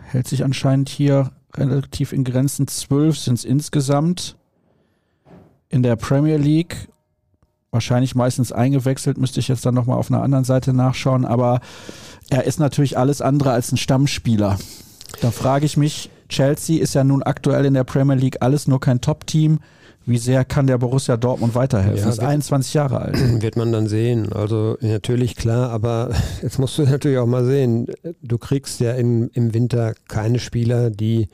hält sich anscheinend hier relativ in Grenzen. Zwölf sind es insgesamt in der Premier League. Wahrscheinlich meistens eingewechselt, müsste ich jetzt dann nochmal auf einer anderen Seite nachschauen. Aber er ist natürlich alles andere als ein Stammspieler. Da frage ich mich, Chelsea ist ja nun aktuell in der Premier League alles nur kein Top-Team. Wie sehr kann der Borussia Dortmund weiterhelfen? Ja, ist 21 Jahre alt. Wird man dann sehen. Also natürlich klar, aber jetzt musst du natürlich auch mal sehen, du kriegst ja in, im Winter keine Spieler, die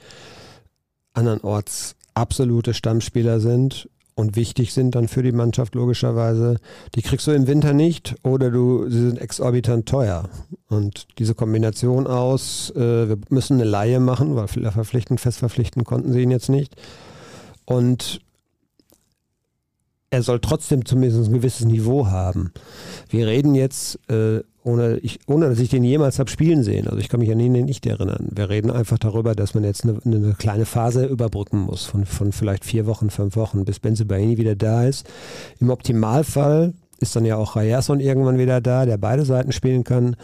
andernorts absolute Stammspieler sind und wichtig sind dann für die Mannschaft logischerweise. Die kriegst du im Winter nicht oder du, sie sind exorbitant teuer. Und diese Kombination aus, äh, wir müssen eine Laie machen, weil verpflichten, fest verpflichten konnten sie ihn jetzt nicht. Und er soll trotzdem zumindest ein gewisses Niveau haben. Wir reden jetzt, äh, ohne, ich, ohne dass ich den jemals habe spielen sehen, also ich kann mich an ihn nicht erinnern. Wir reden einfach darüber, dass man jetzt eine, eine kleine Phase überbrücken muss, von, von vielleicht vier Wochen, fünf Wochen, bis Benzibaini wieder da ist. Im Optimalfall ist dann ja auch Rayerson irgendwann wieder da, der beide Seiten spielen kann.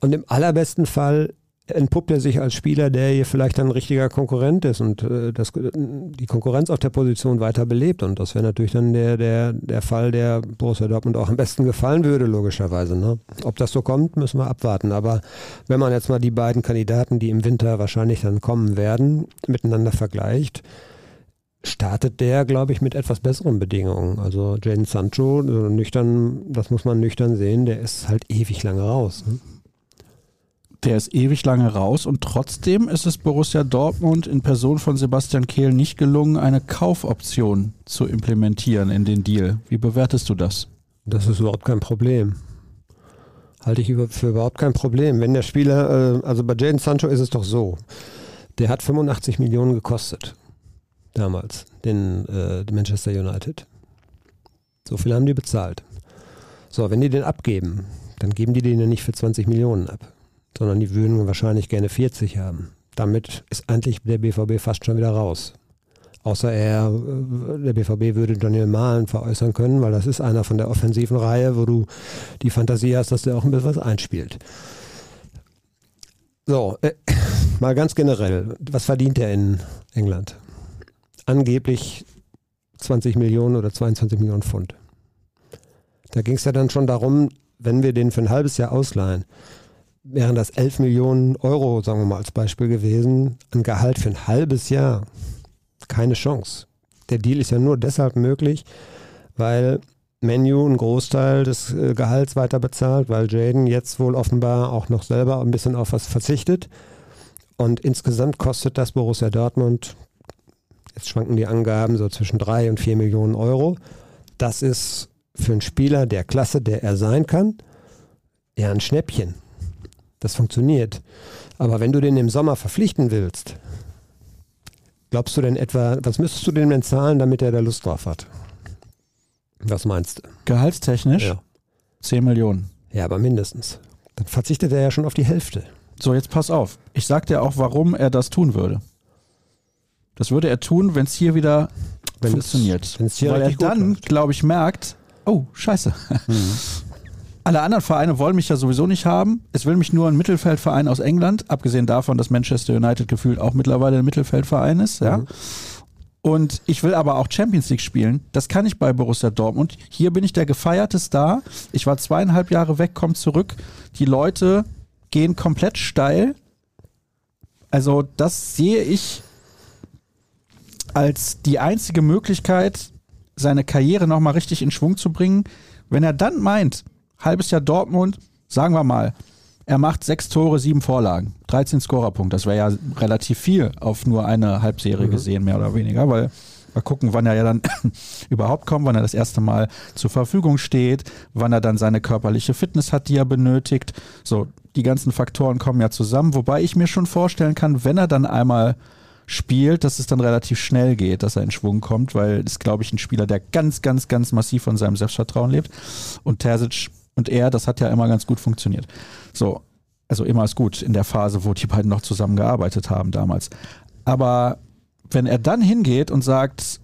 Und im allerbesten Fall entpuppt er sich als Spieler, der hier vielleicht ein richtiger Konkurrent ist und äh, das, die Konkurrenz auf der Position weiter belebt. Und das wäre natürlich dann der, der, der Fall, der Borussia Dortmund auch am besten gefallen würde, logischerweise. Ne? Ob das so kommt, müssen wir abwarten. Aber wenn man jetzt mal die beiden Kandidaten, die im Winter wahrscheinlich dann kommen werden, miteinander vergleicht, startet der, glaube ich, mit etwas besseren Bedingungen. Also Jaden Sancho, nüchtern, das muss man nüchtern sehen, der ist halt ewig lange raus. Ne? Der ist ewig lange raus und trotzdem ist es Borussia Dortmund in Person von Sebastian Kehl nicht gelungen, eine Kaufoption zu implementieren in den Deal. Wie bewertest du das? Das ist überhaupt kein Problem. Halte ich für überhaupt kein Problem. Wenn der Spieler, äh, also bei Jaden Sancho ist es doch so, der hat 85 Millionen gekostet. Damals, den äh, Manchester United. So viel haben die bezahlt. So, wenn die den abgeben, dann geben die den ja nicht für 20 Millionen ab sondern die würden wahrscheinlich gerne 40 haben. Damit ist eigentlich der BVB fast schon wieder raus. Außer er, äh, der BVB würde Daniel Mahlen veräußern können, weil das ist einer von der offensiven Reihe, wo du die Fantasie hast, dass der auch ein bisschen was einspielt. So, äh, mal ganz generell, was verdient er in England? Angeblich 20 Millionen oder 22 Millionen Pfund. Da ging es ja dann schon darum, wenn wir den für ein halbes Jahr ausleihen, wären das 11 Millionen Euro, sagen wir mal als Beispiel gewesen, ein Gehalt für ein halbes Jahr. Keine Chance. Der Deal ist ja nur deshalb möglich, weil Menu einen Großteil des äh, Gehalts weiter bezahlt, weil Jaden jetzt wohl offenbar auch noch selber ein bisschen auf was verzichtet. Und insgesamt kostet das Borussia Dortmund, jetzt schwanken die Angaben so zwischen 3 und 4 Millionen Euro. Das ist für einen Spieler der Klasse, der er sein kann, eher ein Schnäppchen. Das funktioniert. Aber wenn du den im Sommer verpflichten willst, glaubst du denn etwa, was müsstest du dem denn zahlen, damit er da Lust drauf hat? Was meinst du? Gehaltstechnisch? Ja. 10 Millionen. Ja, aber mindestens. Dann verzichtet er ja schon auf die Hälfte. So, jetzt pass auf. Ich sag dir auch, warum er das tun würde. Das würde er tun, wenn es hier wieder wenn funktioniert. Es, hier Weil er dann, glaube ich, merkt, oh, scheiße. Mhm. Alle anderen Vereine wollen mich ja sowieso nicht haben. Es will mich nur ein Mittelfeldverein aus England, abgesehen davon, dass Manchester United gefühlt auch mittlerweile ein Mittelfeldverein ist, ja. Mhm. Und ich will aber auch Champions League spielen. Das kann ich bei Borussia Dortmund. Hier bin ich der gefeierte Star. Ich war zweieinhalb Jahre weg, komme zurück. Die Leute gehen komplett steil. Also das sehe ich als die einzige Möglichkeit, seine Karriere nochmal richtig in Schwung zu bringen. Wenn er dann meint, halbes Jahr Dortmund, sagen wir mal, er macht sechs Tore, sieben Vorlagen, 13 Scorerpunkte. Das wäre ja relativ viel auf nur eine Halbserie mhm. gesehen, mehr oder weniger, weil Mal gucken, wann er ja dann überhaupt kommt, wann er das erste Mal zur Verfügung steht, wann er dann seine körperliche Fitness hat, die er benötigt. So, die ganzen Faktoren kommen ja zusammen, wobei ich mir schon vorstellen kann, wenn er dann einmal spielt, dass es dann relativ schnell geht, dass er in Schwung kommt, weil es, glaube ich, ein Spieler, der ganz, ganz, ganz massiv von seinem Selbstvertrauen lebt. Und Terzic und er, das hat ja immer ganz gut funktioniert. So, also immer ist gut in der Phase, wo die beiden noch zusammengearbeitet haben damals. Aber wenn er dann hingeht und sagt,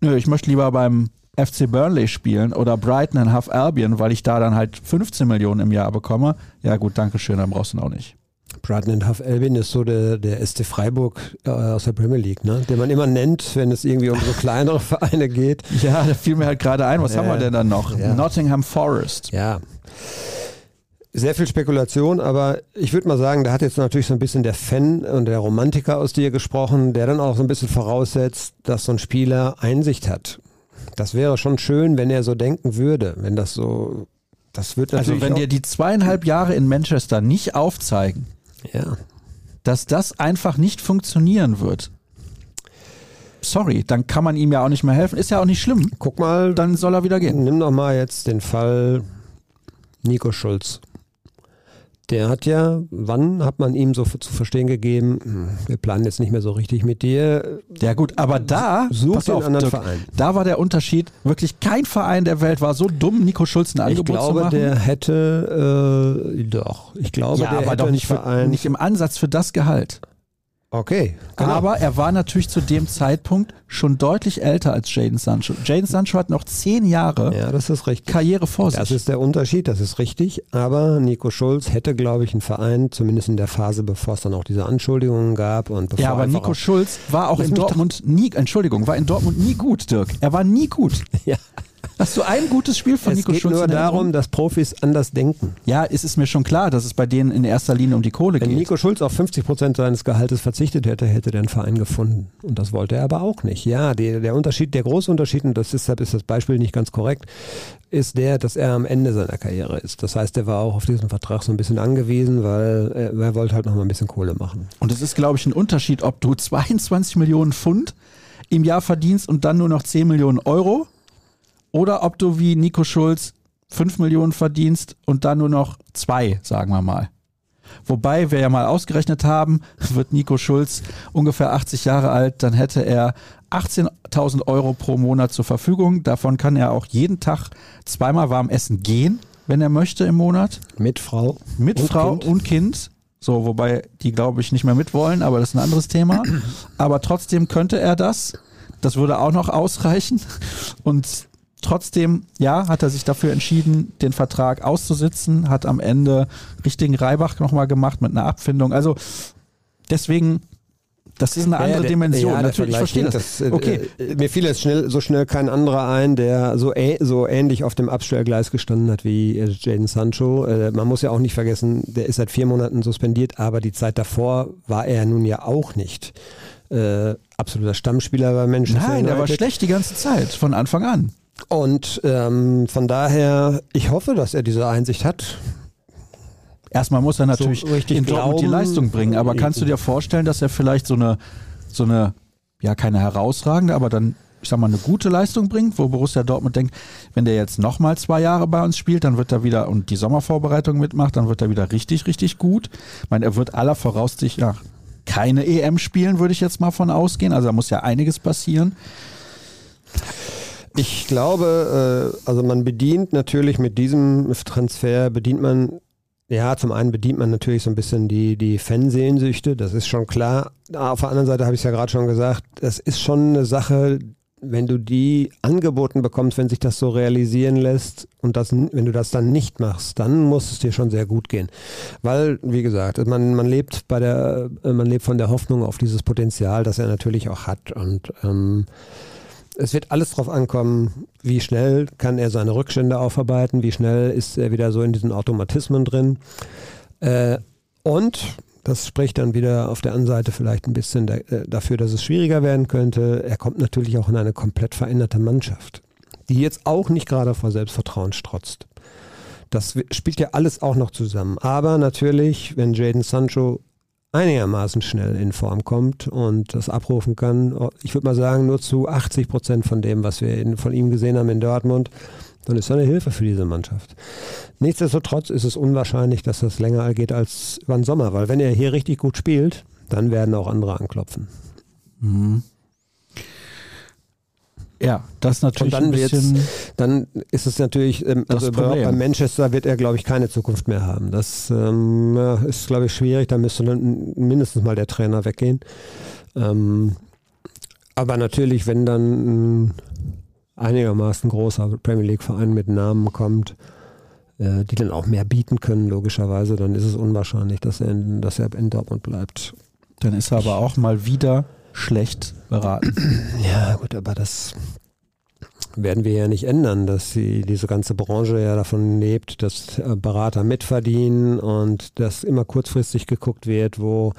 nö, ich möchte lieber beim FC Burnley spielen oder Brighton and Half Albion, weil ich da dann halt 15 Millionen im Jahr bekomme, ja gut, danke schön, dann brauchst du ihn auch nicht. Brighton and Half Albion ist so der, der SC Freiburg äh, aus der Premier League, ne? den man immer nennt, wenn es irgendwie um so kleinere Vereine geht. Ja, da fiel mir halt gerade ein, was ja, haben wir denn dann noch? Ja. Nottingham Forest. Ja. Sehr viel Spekulation, aber ich würde mal sagen, da hat jetzt natürlich so ein bisschen der Fan und der Romantiker aus dir gesprochen, der dann auch so ein bisschen voraussetzt, dass so ein Spieler Einsicht hat. Das wäre schon schön, wenn er so denken würde, wenn das so, das wird Also natürlich wenn auch, dir die zweieinhalb Jahre in Manchester nicht aufzeigen, ja. dass das einfach nicht funktionieren wird, sorry, dann kann man ihm ja auch nicht mehr helfen. Ist ja auch nicht schlimm. Guck mal, Dann soll er wieder gehen. Nimm doch mal jetzt den Fall Nico Schulz. Der hat ja, wann hat man ihm so zu verstehen gegeben, hm, wir planen jetzt nicht mehr so richtig mit dir, Ja gut, aber da, such den auf, anderen Dirk, Verein. da war der Unterschied, wirklich kein Verein der Welt war so dumm, Nico Schulz ein Ich Angebot zu glaube, machen. der hätte, äh, doch, ich glaube, ja, der aber hätte doch nicht, für, nicht im Ansatz für das Gehalt. Okay, genau. Aber er war natürlich zu dem Zeitpunkt schon deutlich älter als Jaden Sancho. Jaden Sancho hat noch zehn Jahre ja, das ist richtig. Karriere vor Das sich. ist der Unterschied, das ist richtig. Aber Nico Schulz hätte, glaube ich, einen Verein, zumindest in der Phase, bevor es dann auch diese Anschuldigungen gab und bevor Ja, aber Nico Schulz war auch in Dortmund nie, Entschuldigung, war in Dortmund nie gut, Dirk. Er war nie gut. Ja. Hast du ein gutes Spiel von Es Nico geht Schulz nur in Erinnerung? darum, dass Profis anders denken. Ja, es ist mir schon klar, dass es bei denen in erster Linie um die Kohle Wenn geht. Nico Schulz auf 50 Prozent seines Gehaltes verzichtet hätte, hätte der einen Verein gefunden. Und das wollte er aber auch nicht. Ja, der, der Unterschied, der große Unterschied, und das, deshalb ist das Beispiel nicht ganz korrekt, ist der, dass er am Ende seiner Karriere ist. Das heißt, er war auch auf diesen Vertrag so ein bisschen angewiesen, weil er, er wollte halt noch mal ein bisschen Kohle machen. Und es ist, glaube ich, ein Unterschied, ob du 22 Millionen Pfund im Jahr verdienst und dann nur noch 10 Millionen Euro oder ob du wie Nico Schulz 5 Millionen verdienst und dann nur noch 2, sagen wir mal. Wobei wir ja mal ausgerechnet haben, wird Nico Schulz ungefähr 80 Jahre alt, dann hätte er 18.000 Euro pro Monat zur Verfügung. Davon kann er auch jeden Tag zweimal warm essen gehen, wenn er möchte im Monat. Mit Frau. Mit und Frau Kind. und Kind. So, wobei die, glaube ich, nicht mehr mitwollen, aber das ist ein anderes Thema. Aber trotzdem könnte er das. Das würde auch noch ausreichen. Und trotzdem, ja, hat er sich dafür entschieden, den Vertrag auszusitzen, hat am Ende richtigen Reibach nochmal gemacht mit einer Abfindung. Also deswegen, das ist eine andere der- Dimension. ja, Natürlich, ich verstehe hinkt, das. äh, Okay, äh, mir fiel jetzt schnell, so schnell kein anderer ein, der so, ä so ähnlich auf dem Abstellgleis gestanden hat wie äh, Jaden Sancho. Äh, man muss ja auch nicht vergessen, der ist seit vier Monaten suspendiert, aber die Zeit davor war er nun ja auch nicht äh, absoluter Stammspieler bei Manchester nein, der war United. schlecht die ganze Zeit, von Anfang an. Und ähm, von daher, ich hoffe, dass er diese Einsicht hat. Erstmal muss er natürlich So richtig in Dortmund die Leistung bringen, aber kannst du dir vorstellen, dass er vielleicht so eine, so eine, ja keine herausragende, aber dann, ich sag mal, eine gute Leistung bringt, wo Borussia Dortmund denkt, wenn der jetzt nochmal zwei Jahre bei uns spielt, dann wird er wieder und die Sommervorbereitung mitmacht, dann wird er wieder richtig, richtig gut. Ich meine, er wird aller Voraussicht nach keine EM spielen, würde ich jetzt mal von ausgehen. Also da muss ja einiges passieren. Ich glaube, äh, also man bedient natürlich mit diesem Transfer, bedient man, ja, zum einen bedient man natürlich so ein bisschen die, die Fansehnsüchte, das ist schon klar. Auf der anderen Seite habe ich es ja gerade schon gesagt, das ist schon eine Sache, wenn du die angeboten bekommst, wenn sich das so realisieren lässt und das, wenn du das dann nicht machst, dann muss es dir schon sehr gut gehen. Weil, wie gesagt, man, man lebt bei der, man lebt von der Hoffnung auf dieses Potenzial, das er natürlich auch hat. Und ähm, es wird alles darauf ankommen, wie schnell kann er seine Rückstände aufarbeiten, wie schnell ist er wieder so in diesen Automatismen drin. Äh, und das spricht dann wieder auf der anderen Seite vielleicht ein bisschen da, äh, dafür, dass es schwieriger werden könnte. Er kommt natürlich auch in eine komplett veränderte Mannschaft, die jetzt auch nicht gerade vor Selbstvertrauen strotzt. Das spielt ja alles auch noch zusammen. Aber natürlich, wenn Jaden Sancho einigermaßen schnell in Form kommt und das abrufen kann, ich würde mal sagen, nur zu 80 Prozent von dem, was wir in, von ihm gesehen haben in Dortmund, dann ist er eine Hilfe für diese Mannschaft. Nichtsdestotrotz ist es unwahrscheinlich, dass das länger geht als den Sommer, weil wenn er hier richtig gut spielt, dann werden auch andere anklopfen. Mhm. Ja, das natürlich Und dann ein bisschen. Dann ist es natürlich, ähm, Das also bei Manchester wird er, glaube ich, keine Zukunft mehr haben. Das ähm, ist, glaube ich, schwierig. Da müsste dann mindestens mal der Trainer weggehen. Ähm, aber natürlich, wenn dann ein einigermaßen großer Premier League-Verein mit Namen kommt, äh, die dann auch mehr bieten können, logischerweise, dann ist es unwahrscheinlich, dass er in, dass er in Dortmund bleibt. Dann ist er aber auch mal wieder schlecht beraten. Ja, gut, aber das werden wir ja nicht ändern, dass sie, diese ganze Branche ja davon lebt, dass äh, Berater mitverdienen und dass immer kurzfristig geguckt wird, wo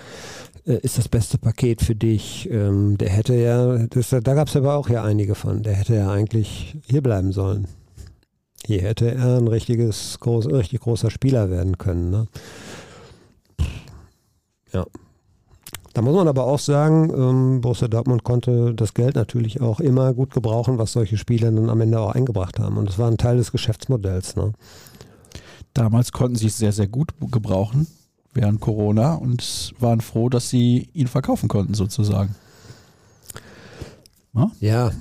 äh, ist das beste Paket für dich. Ähm, der hätte ja, das, da gab es aber auch ja einige von, der hätte ja eigentlich hier bleiben sollen. Hier hätte er ein richtiges, groß, richtig großer Spieler werden können. Ne? Ja. Da muss man aber auch sagen, ähm, Borussia Dortmund konnte das Geld natürlich auch immer gut gebrauchen, was solche Spieler dann am Ende auch eingebracht haben. Und das war ein Teil des Geschäftsmodells. Ne? Damals konnten sie es sehr, sehr gut gebrauchen während Corona und waren froh, dass sie ihn verkaufen konnten, sozusagen. Ja, ja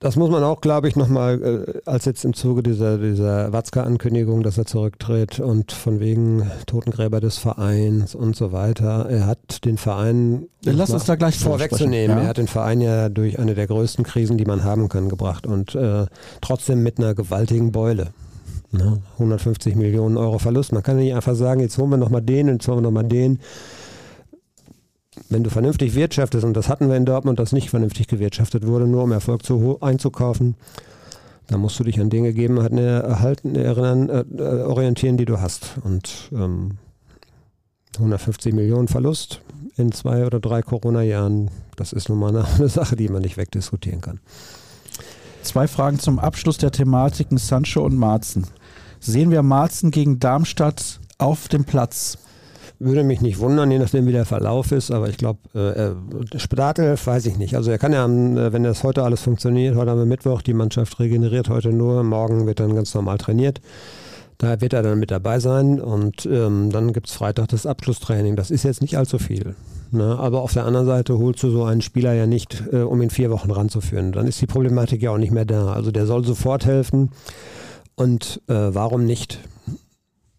das muss man auch, glaube ich, nochmal, äh, als jetzt im Zuge dieser, dieser Watzke-Ankündigung, dass er zurücktritt und von wegen Totengräber des Vereins und so weiter. Er hat den Verein. Lass uns da gleich vorwegzunehmen. Ja? Er hat den Verein ja durch eine der größten Krisen, die man haben kann, gebracht und äh, trotzdem mit einer gewaltigen Beule. Ne? 150 Millionen Euro Verlust. Man kann nicht einfach sagen, jetzt holen wir nochmal den, jetzt holen wir nochmal den wenn du vernünftig wirtschaftest, und das hatten wir in Dortmund, dass nicht vernünftig gewirtschaftet wurde, nur um Erfolg zu, einzukaufen, dann musst du dich an Dinge geben, erhalten, erinnern, äh, äh, orientieren, die du hast. Und ähm, 150 Millionen Verlust in zwei oder drei Corona-Jahren, das ist nun mal eine, Sache, die man nicht wegdiskutieren kann. Zwei Fragen zum Abschluss der Thematiken Sancho und Marzen. Sehen wir Marzen gegen Darmstadt auf dem Platz? Würde mich nicht wundern, je nachdem wie der Verlauf ist, aber ich glaube, äh, Startelf weiß ich nicht. Also er kann ja, äh, wenn das heute alles funktioniert, heute haben wir Mittwoch, die Mannschaft regeneriert heute nur, morgen wird dann ganz normal trainiert. Da wird er dann mit dabei sein und ähm, dann gibt es Freitag das Abschlusstraining. Das ist jetzt nicht allzu viel. Ne? Aber auf der anderen Seite holst du so einen Spieler ja nicht, äh, um ihn vier Wochen ranzuführen. Dann ist die Problematik ja auch nicht mehr da. Also der soll sofort helfen. Und äh, warum nicht?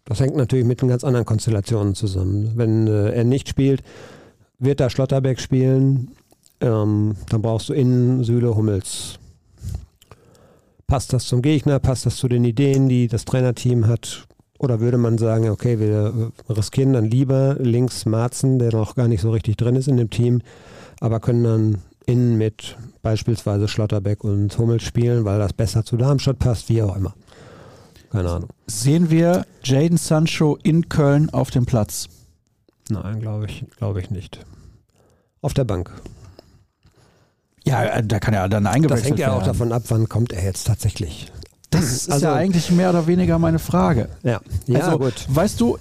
Das hängt natürlich mit den ganz anderen Konstellationen zusammen. Wenn äh, er nicht spielt, wird da Schlotterbeck spielen, ähm, dann brauchst du innen Süle Hummels. Passt das zum Gegner? Passt das zu den Ideen, die das Trainerteam hat? Oder würde man sagen, okay, wir riskieren dann lieber links Marzen, der noch gar nicht so richtig drin ist in dem Team, aber können dann innen mit beispielsweise Schlotterbeck und Hummels spielen, weil das besser zu Darmstadt passt, wie auch immer. Keine Ahnung. Sehen wir Jaden Sancho in Köln auf dem Platz? Nein, glaube ich, glaube ich nicht. Auf der Bank. Ja, äh, da kann er dann eingewechselt werden. Das hängt ja auch davon ab, wann kommt er jetzt tatsächlich. Das ist also, ja eigentlich mehr oder weniger meine Frage. Ja, ja also, gut. Weißt du,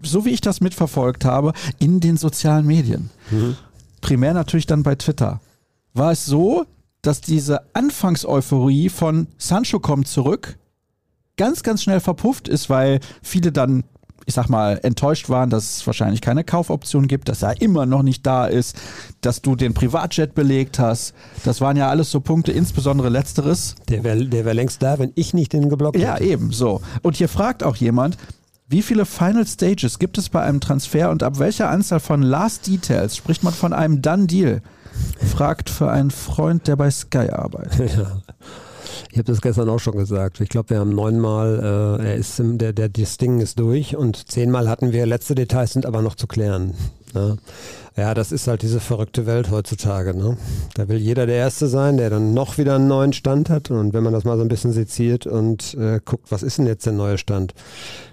so wie ich das mitverfolgt habe, in den sozialen Medien, mhm. primär natürlich dann bei Twitter, war es so, dass diese Anfangseuphorie von Sancho kommt zurück ganz, ganz schnell verpufft ist, weil viele dann ich sag mal, enttäuscht waren, dass es wahrscheinlich keine Kaufoption gibt, dass er immer noch nicht da ist, dass du den Privatjet belegt hast. Das waren ja alles so Punkte, insbesondere letzteres. Der wäre der wär längst da, wenn ich nicht den geblockt hätte. Ja, eben, so. Und hier fragt auch jemand, wie viele Final Stages gibt es bei einem Transfer und ab welcher Anzahl von Last Details spricht man von einem Done Deal? Fragt für einen Freund, der bei Sky arbeitet. Ja. Ich habe das gestern auch schon gesagt. Ich glaube, wir haben neunmal, äh, er ist im, der, der, das Ding ist durch und zehnmal hatten wir letzte Details sind aber noch zu klären. Ne? Ja, das ist halt diese verrückte Welt heutzutage. Ne? Da will jeder der Erste sein, der dann noch wieder einen neuen Stand hat. Und wenn man das mal so ein bisschen seziert und äh, guckt, was ist denn jetzt der neue Stand?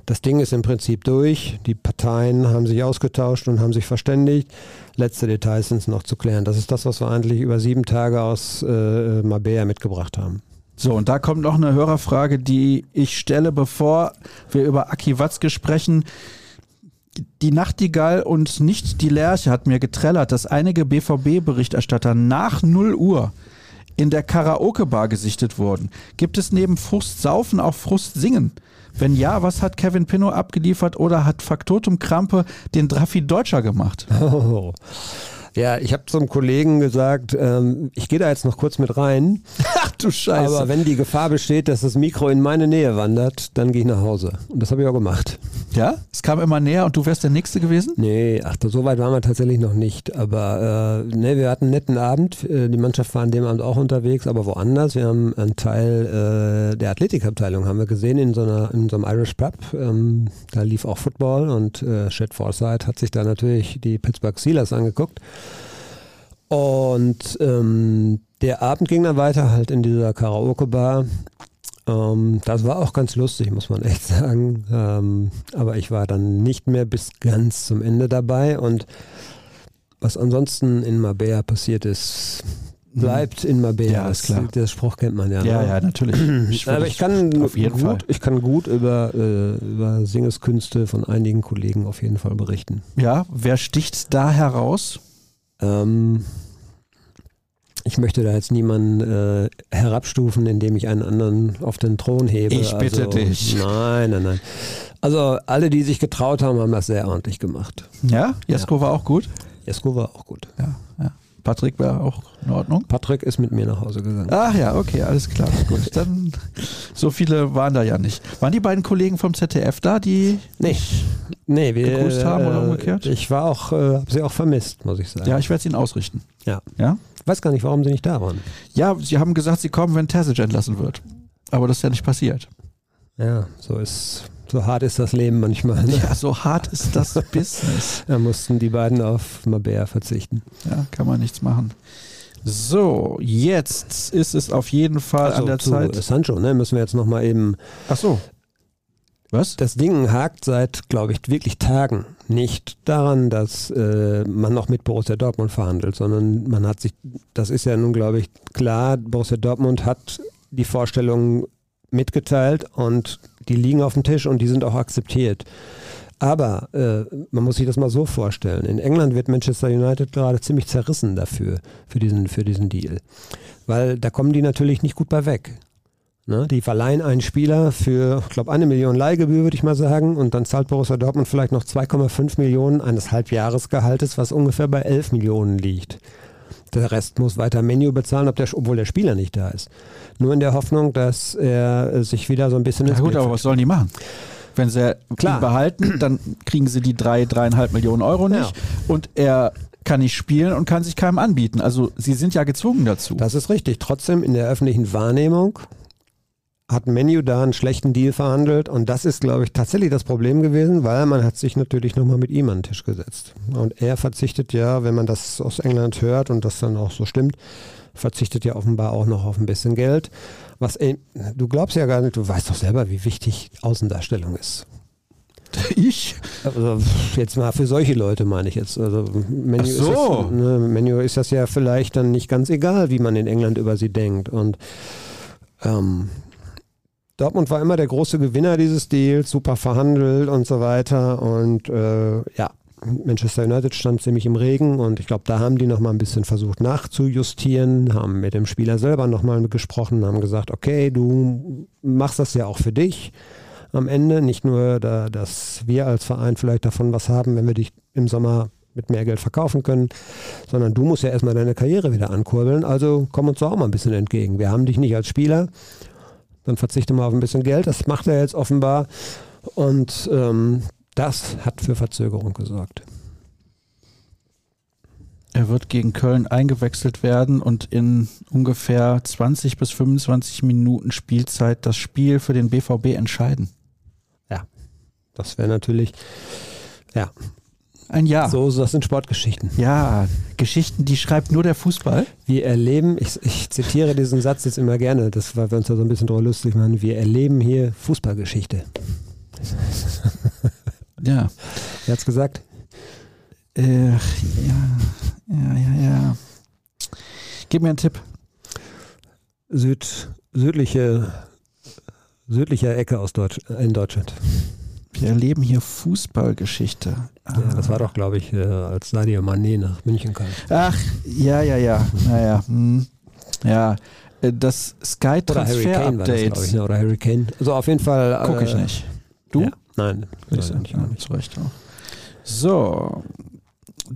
Das Ding ist im Prinzip durch. Die Parteien haben sich ausgetauscht und haben sich verständigt. Letzte Details sind noch zu klären. Das ist das, was wir eigentlich über sieben Tage aus äh, Mabea mitgebracht haben. So, und da kommt noch eine Hörerfrage, die ich stelle, bevor wir über Aki Watzke sprechen. Die Nachtigall und nicht die Lerche hat mir getrellert, dass einige BVB-Berichterstatter nach 0 Uhr in der Karaoke-Bar gesichtet wurden. Gibt es neben Frust saufen auch Frust singen? Wenn ja, was hat Kevin Pinnow abgeliefert oder hat Faktotum Krampe den Draffi Deutscher gemacht? Oh. Ja, ich habe zum Kollegen gesagt, ähm, ich gehe da jetzt noch kurz mit rein. Ach du Scheiße. Aber wenn die Gefahr besteht, dass das Mikro in meine Nähe wandert, dann gehe ich nach Hause. Und das habe ich auch gemacht. Ja? Es kam immer näher und du wärst der Nächste gewesen? Nee, ach, so weit waren wir tatsächlich noch nicht. Aber äh, nee, wir hatten einen netten Abend. Äh, die Mannschaft war an dem Abend auch unterwegs, aber woanders. Wir haben einen Teil äh, der Athletikabteilung haben wir gesehen in so, einer, in so einem Irish Pub. Ähm, da lief auch Football und äh, Chad Forsyth hat sich da natürlich die Pittsburgh Steelers angeguckt. Und ähm, der Abend ging dann weiter halt in dieser Karaoke-Bar. Ähm, das war auch ganz lustig, muss man echt sagen. Ähm, aber ich war dann nicht mehr bis ganz zum Ende dabei. Und was ansonsten in Mabea passiert ist, bleibt in Mabea. Ja, ist klar. Der Spruch kennt man ja. Ja, ne? ja, natürlich. Aber ich kann auf jeden gut, Fall. ich kann gut über, äh, über Singeskünste von einigen Kollegen auf jeden Fall berichten. Ja, wer sticht da heraus? Ähm, ich möchte da jetzt niemanden äh, herabstufen, indem ich einen anderen auf den Thron hebe. Ich bitte also, dich. Nein, nein, nein. Also alle, die sich getraut haben, haben das sehr ordentlich gemacht. Ja, Jesko war auch gut. Jesko war auch gut. Ja, ja. Patrick war auch in Ordnung. Patrick ist mit mir nach Hause gegangen. Ach ja, okay, alles klar. Gut, dann so viele waren da ja nicht. Waren die beiden Kollegen vom ZDF da, die Nee, nee wir, Gegrüßt haben oder äh, umgekehrt? Ich war auch, äh, habe sie auch vermisst, muss ich sagen. Ja, ich werde es ihnen ausrichten. Ja. Ja? weiß gar nicht, warum sie nicht da waren. Ja, sie haben gesagt, sie kommen, wenn Terzic entlassen wird. Aber das ist ja nicht passiert. Ja, so ist, so hart ist das Leben manchmal. Ne? Ja, so hart ist das Business. Da mussten die beiden auf Mabea verzichten. Ja, kann man nichts machen. So, jetzt ist es auf jeden Fall an der zu Zeit. Sancho, ne, müssen wir jetzt nochmal eben. Ach so. Was? Das Ding hakt seit, glaube ich, wirklich Tagen nicht daran, dass äh, man noch mit Borussia Dortmund verhandelt, sondern man hat sich, das ist ja nun, glaube ich, klar, Borussia Dortmund hat die Vorstellungen mitgeteilt und die liegen auf dem Tisch und die sind auch akzeptiert. Aber äh, man muss sich das mal so vorstellen. In England wird Manchester United gerade ziemlich zerrissen dafür, für diesen, für diesen Deal. Weil da kommen die natürlich nicht gut bei weg. Ne? Die verleihen einen Spieler für, ich glaube, eine Million Leihgebühr, würde ich mal sagen. Und dann zahlt Borussia Dortmund vielleicht noch 2,5 Millionen eines Halbjahresgehaltes, was ungefähr bei 11 Millionen liegt. Der Rest muss weiter Menu bezahlen, ob der, obwohl der Spieler nicht da ist. Nur in der Hoffnung, dass er äh, sich wieder so ein bisschen Na gut, aber was sollen die machen? Wenn sie Klar. ihn behalten, dann kriegen sie die drei, dreieinhalb Millionen Euro nicht. Ja. Und er kann nicht spielen und kann sich keinem anbieten. Also sie sind ja gezwungen dazu. Das ist richtig. Trotzdem in der öffentlichen Wahrnehmung hat Menu da einen schlechten Deal verhandelt und das ist, glaube ich, tatsächlich das Problem gewesen, weil man hat sich natürlich nochmal mit ihm an den Tisch gesetzt. Und er verzichtet ja, wenn man das aus England hört und das dann auch so stimmt, verzichtet ja offenbar auch noch auf ein bisschen Geld. Was ey, du glaubst ja gar nicht, du weißt doch selber, wie wichtig Außendarstellung ist. ich? Also jetzt mal für solche Leute meine ich jetzt. Also Menu, Ach so. ist das, ne, Menu ist das ja vielleicht dann nicht ganz egal, wie man in England über sie denkt. Und ähm, Dortmund war immer der große Gewinner dieses Deals, super verhandelt und so weiter. Und äh, ja, Manchester United stand ziemlich im Regen und ich glaube, da haben die nochmal ein bisschen versucht nachzujustieren, haben mit dem Spieler selber nochmal gesprochen, haben gesagt, okay, du machst das ja auch für dich am Ende. Nicht nur, da, dass wir als Verein vielleicht davon was haben, wenn wir dich im Sommer mit mehr Geld verkaufen können, sondern du musst ja erstmal deine Karriere wieder ankurbeln. Also komm uns doch auch mal ein bisschen entgegen. Wir haben dich nicht als Spieler, dann verzichte mal auf ein bisschen Geld. Das macht er jetzt offenbar. Und ähm, das hat für Verzögerung gesorgt. Er wird gegen Köln eingewechselt werden und in ungefähr 20 bis 25 Minuten Spielzeit das Spiel für den BVB entscheiden. Das wäre natürlich, ja, Ein Jahr. so, das sind Sportgeschichten. Ja, Geschichten, die schreibt nur der Fußball. Wir erleben, ich, ich zitiere diesen Satz jetzt immer gerne, das weil wir uns da so ein bisschen drüber lustig machen, wir erleben hier Fußballgeschichte. Ja. Wer hat's gesagt? Äh, ja, ja, ja, ja. Gib mir einen Tipp. Süd, südliche, südliche Ecke aus Deutsch, in Deutschland. Wir erleben hier Fußballgeschichte. Ja, das war doch, glaube ich, äh, als Sadio Mané nach München kam. Ach, ja, ja, ja. Naja. Hm. Ja. Äh, Das Sky Kane war das, ich. Ne? Oder Harry Kane. Also auf jeden Fall. Gucke ich äh, nicht. Du? Ja. Nein, Ich auch nicht. zu Recht auch. So.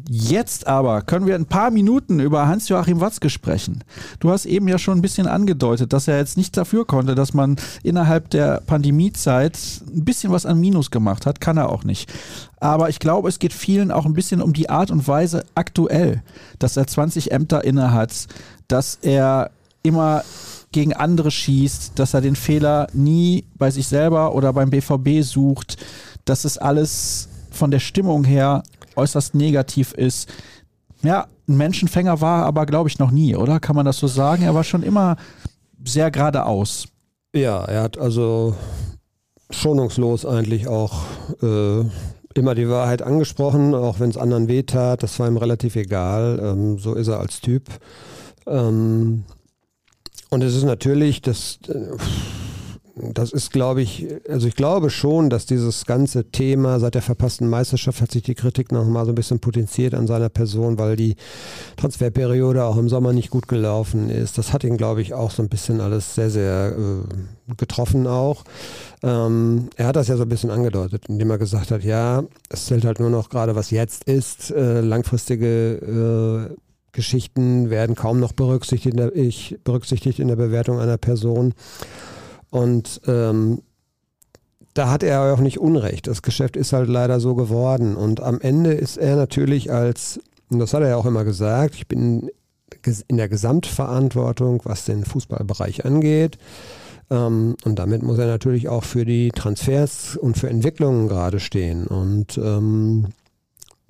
Jetzt aber können wir ein paar Minuten über Hans-Joachim Watzke sprechen. Du hast eben ja schon ein bisschen angedeutet, dass er jetzt nicht dafür konnte, dass man innerhalb der Pandemiezeit ein bisschen was an Minus gemacht hat. Kann er auch nicht. Aber ich glaube, es geht vielen auch ein bisschen um die Art und Weise aktuell, dass er 20 Ämter innehat, dass er immer gegen andere schießt, dass er den Fehler nie bei sich selber oder beim BVB sucht, dass es alles von der Stimmung her äußerst negativ ist. Ja, ein Menschenfänger war er aber, glaube ich, noch nie, oder? Kann man das so sagen? Er war schon immer sehr geradeaus. Ja, er hat also schonungslos eigentlich auch äh, immer die Wahrheit angesprochen, auch wenn es anderen wehtat. Das war ihm relativ egal. Ähm, so ist er als Typ. Ähm, und es ist natürlich, das, äh, das ist, glaube ich, also ich glaube schon, dass dieses ganze Thema seit der verpassten Meisterschaft hat sich die Kritik noch mal so ein bisschen potenziert an seiner Person, weil die Transferperiode auch im Sommer nicht gut gelaufen ist. Das hat ihn, glaube ich, auch so ein bisschen alles sehr, sehr äh, getroffen auch. Ähm, er hat das ja so ein bisschen angedeutet, indem er gesagt hat, ja, es zählt halt nur noch gerade, was jetzt ist. Äh, langfristige äh, Geschichten werden kaum noch berücksichtigt in der, ich, berücksichtigt in der Bewertung einer Person. Und ähm, da hat er auch nicht Unrecht. Das Geschäft ist halt leider so geworden. Und am Ende ist er natürlich als, und das hat er ja auch immer gesagt, ich bin in der Gesamtverantwortung, was den Fußballbereich angeht. Ähm, und damit muss er natürlich auch für die Transfers und für Entwicklungen gerade stehen. Und ähm,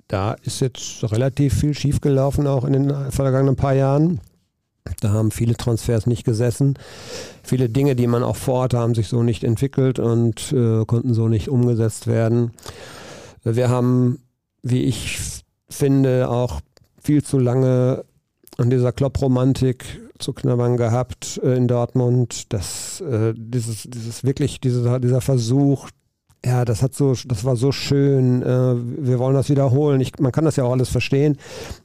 da ist jetzt relativ viel schiefgelaufen, auch in den vergangenen paar Jahren. Da haben viele Transfers nicht gesessen. Viele Dinge, die man auch vorhatte, haben sich so nicht entwickelt und äh, konnten so nicht umgesetzt werden. Wir haben, wie ich finde, auch viel zu lange an dieser Klopp-Romantik zu knabbern gehabt äh, in Dortmund. Das, äh, dieses, dieses wirklich, dieser, dieser Versuch, ja, das hat so, das war so schön. Äh, wir wollen das wiederholen. Ich, man kann das ja auch alles verstehen,